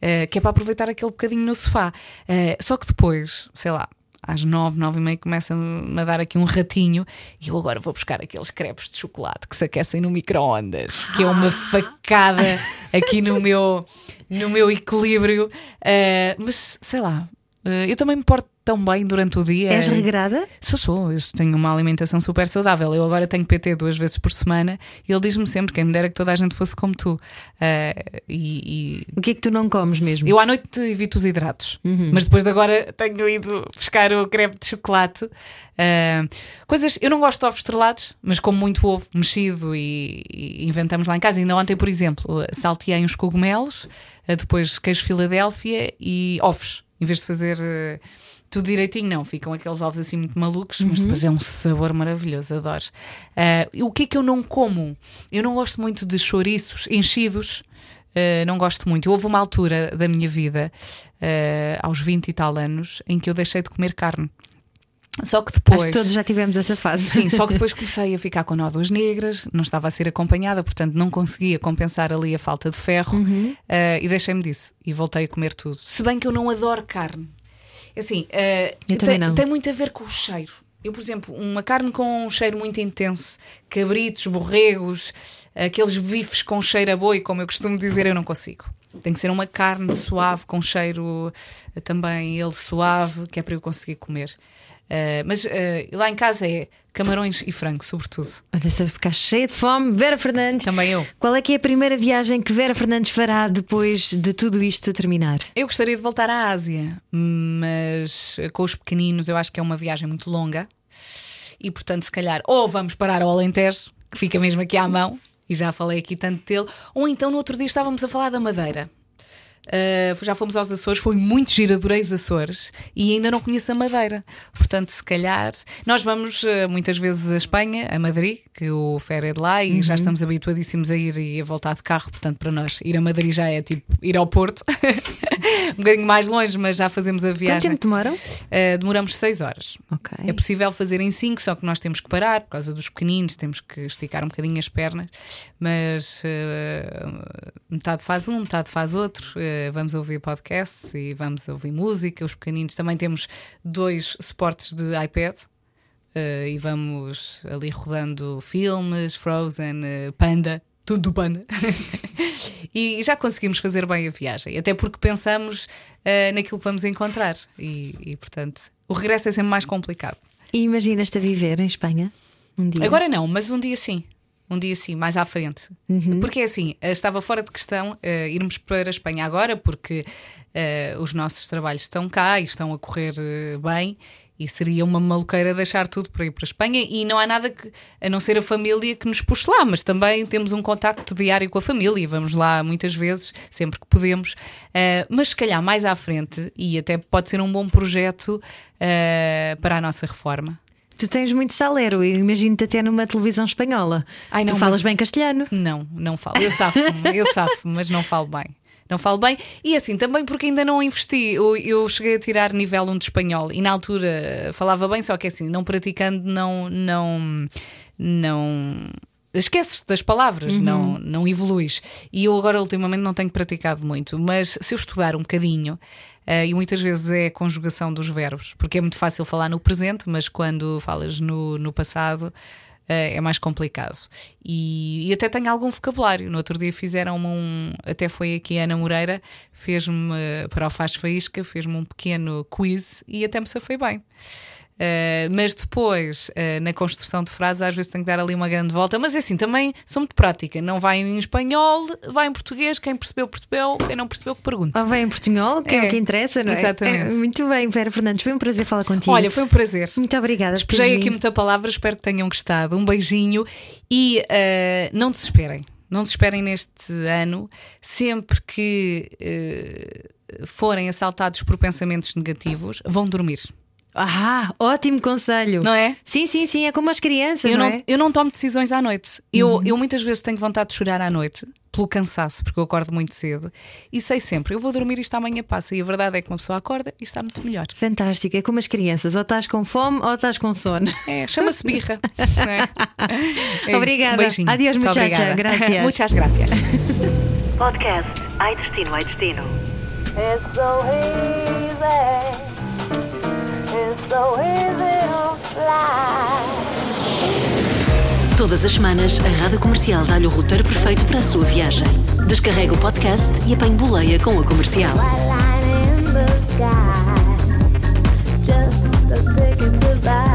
Eh, que é para aproveitar aquele bocadinho no sofá. Eh, só que depois, sei lá. Às nove, nove e meia começa-me a dar aqui um ratinho e eu agora vou buscar aqueles crepes de chocolate que se aquecem no micro-ondas, que é uma facada aqui no meu, no meu equilíbrio. Eh, mas sei lá, eh, eu também me porto tão bem durante o dia. És regrada? Sou, sou, eu tenho uma alimentação super saudável. Eu agora tenho PT duas vezes por semana e ele diz-me sempre: quem me dera que toda a gente fosse como tu. Eh, e, e O que é que tu não comes mesmo? eu à noite evito os hidratos, mas depois de agora tenho ido buscar o crepe de chocolate. Ah, coisas, eu não gosto de ovos estrelados, mas como muito ovo mexido e, e inventamos lá em casa. Ainda ontem, por exemplo, salteei uns cogumelos, ah, depois queijo Filadélfia e ovos, em vez de fazer. ah, tudo direitinho, não, ficam aqueles ovos assim muito malucos, mas depois é um sabor maravilhoso, adoro. E o que é que eu não como? Eu não gosto muito de chouriços enchidos, Uh, não gosto muito. Houve uma altura da minha vida, uh, aos 20 e tal anos, em que eu deixei de comer carne. Só que depois. Acho que todos já tivemos essa fase. Sim, só que depois comecei a ficar com nódoas negras, não estava a ser acompanhada, portanto não conseguia compensar ali a falta de ferro Uhum. eh, e deixei-me disso e voltei a comer tudo. Se bem que eu não adoro carne. Assim, eh, Eu também tem, tem muito a ver com o cheiro. Eu, por exemplo, uma carne com um cheiro muito intenso, cabritos, borregos, aqueles bifes com cheiro a boi, como eu costumo dizer, eu não consigo. Tem que ser uma carne suave, com cheiro eh, também ele suave, que é para eu conseguir comer. Eh, mas eh, lá em casa é camarões e frango, sobretudo. Olha, a ficar cheia de fome. Vera Fernandes. Também eu. Qual é que é a primeira viagem que Vera Fernandes fará depois de tudo isto terminar? Eu gostaria de voltar à Ásia, mas eh, com os pequeninos eu acho que é uma viagem muito longa e, portanto, se calhar, ou vamos parar ao Alentejo, que fica mesmo aqui à mão, e já falei aqui tanto dele, ou então no outro dia estávamos a falar da Madeira. Uh, já fomos aos Açores, foi muito giro, adorei os Açores e ainda não conheço a Madeira. Portanto, se calhar, nós vamos uh, muitas vezes a Espanha, a Madrid, que o Fer é de lá e já estamos habituadíssimos a ir e a voltar de carro. Portanto, para nós, ir a Madrid já é tipo ir ao Porto, um bocadinho mais longe, mas já fazemos a Quanto viagem. tempo demoram? Uh, demoramos seis horas. Ok. É possível fazer em 5, só que nós temos que parar por causa dos pequeninos, temos que esticar um bocadinho as pernas, mas metade faz um, metade faz outro. Vamos ouvir podcasts e vamos ouvir música. Os pequeninos também temos dois suportes de iPad. eh, e vamos ali rodando filmes, Frozen, eh, Panda, tudo do Panda. e já conseguimos fazer bem a viagem, até porque pensamos eh, naquilo que vamos encontrar. E, e, portanto, o regresso é sempre mais complicado. E imaginas-te a viver em Espanha um dia? Agora não, mas um dia sim. Um dia sim, mais à frente. Porque é assim, eh, estava fora de questão eh, irmos para a Espanha agora, porque eh, os nossos trabalhos estão cá e estão a correr eh, bem. E seria uma maluqueira deixar tudo para ir para a Espanha. E não há nada que, a não ser a família que nos puxe lá, mas também temos um contacto diário com a família. Vamos lá muitas vezes, sempre que podemos. Mas se calhar mais à frente, e até pode ser um bom projeto para a nossa reforma. Tu tens muito salero, eu imagino-te até numa televisão espanhola. Ai, não, tu falas mas- bem castelhano. Não, não falo. Eu safo-me, eu safo mas não falo bem. Não falo bem. E assim, também porque ainda não investi. Eu, eu cheguei a tirar nível 1 de espanhol e na altura eh, falava bem, só que assim, não praticando, não. não, não Esqueces das palavras, não, não evoluís. E eu agora, ultimamente, não tenho praticado muito, mas se eu estudar um bocadinho, eh, e muitas vezes é a conjugação dos verbos, porque é muito fácil falar no presente, mas quando falas no, no passado, eh, é mais complicado. E, e até tenho algum vocabulário. No outro dia fizeram-me um. Até foi aqui a Ana Moreira, fez-me eh, para o Faz Faísca, fez-me um pequeno quiz e até me safei bem. Eh, mas depois, eh, na construção de frases, às vezes tenho que dar ali uma grande volta. Mas é assim, também sou muito prática. Não vai em espanhol, vai em português. Quem percebeu, percebeu. Quem não percebeu, que pergunte. Ou vem em portunhol, que é, É, o que interessa, não é? exatamente. É, muito bem, Vera Fernandes, foi um prazer falar contigo. Olha, foi um prazer. muito obrigada. Despejei aqui muita palavra, espero que tenham gostado. Um beijinho e eh, não desesperem. Não desesperem neste ano. Sempre que forem assaltados por pensamentos negativos, vão dormir. Ah, ótimo conselho. Não é? Sim, sim, sim, é como as crianças, Eu não, não, é? Uhum. eu não tomo decisões à noite. Eu, eu muitas vezes tenho vontade de chorar à noite, pelo cansaço, porque eu acordo muito cedo. E sei sempre, eu vou dormir e isto amanhã passa. E a verdade é que uma pessoa acorda e está muito melhor. Fantástico, é como as crianças, ou estás com fome ou estás com sono. É, chama-se birra. é? É. Obrigada. Um beijinho. Adiós, Muito muchacha. obrigada. Gracias. Muchas gracias. Podcast Ai Destino, Ai Destino. It's so easy so easy to fly. Todas as semanas, a Rádio Comercial dá-lhe o roteiro perfeito para a sua viagem. Descarrega o podcast e apanhe boleia com a comercial. Just.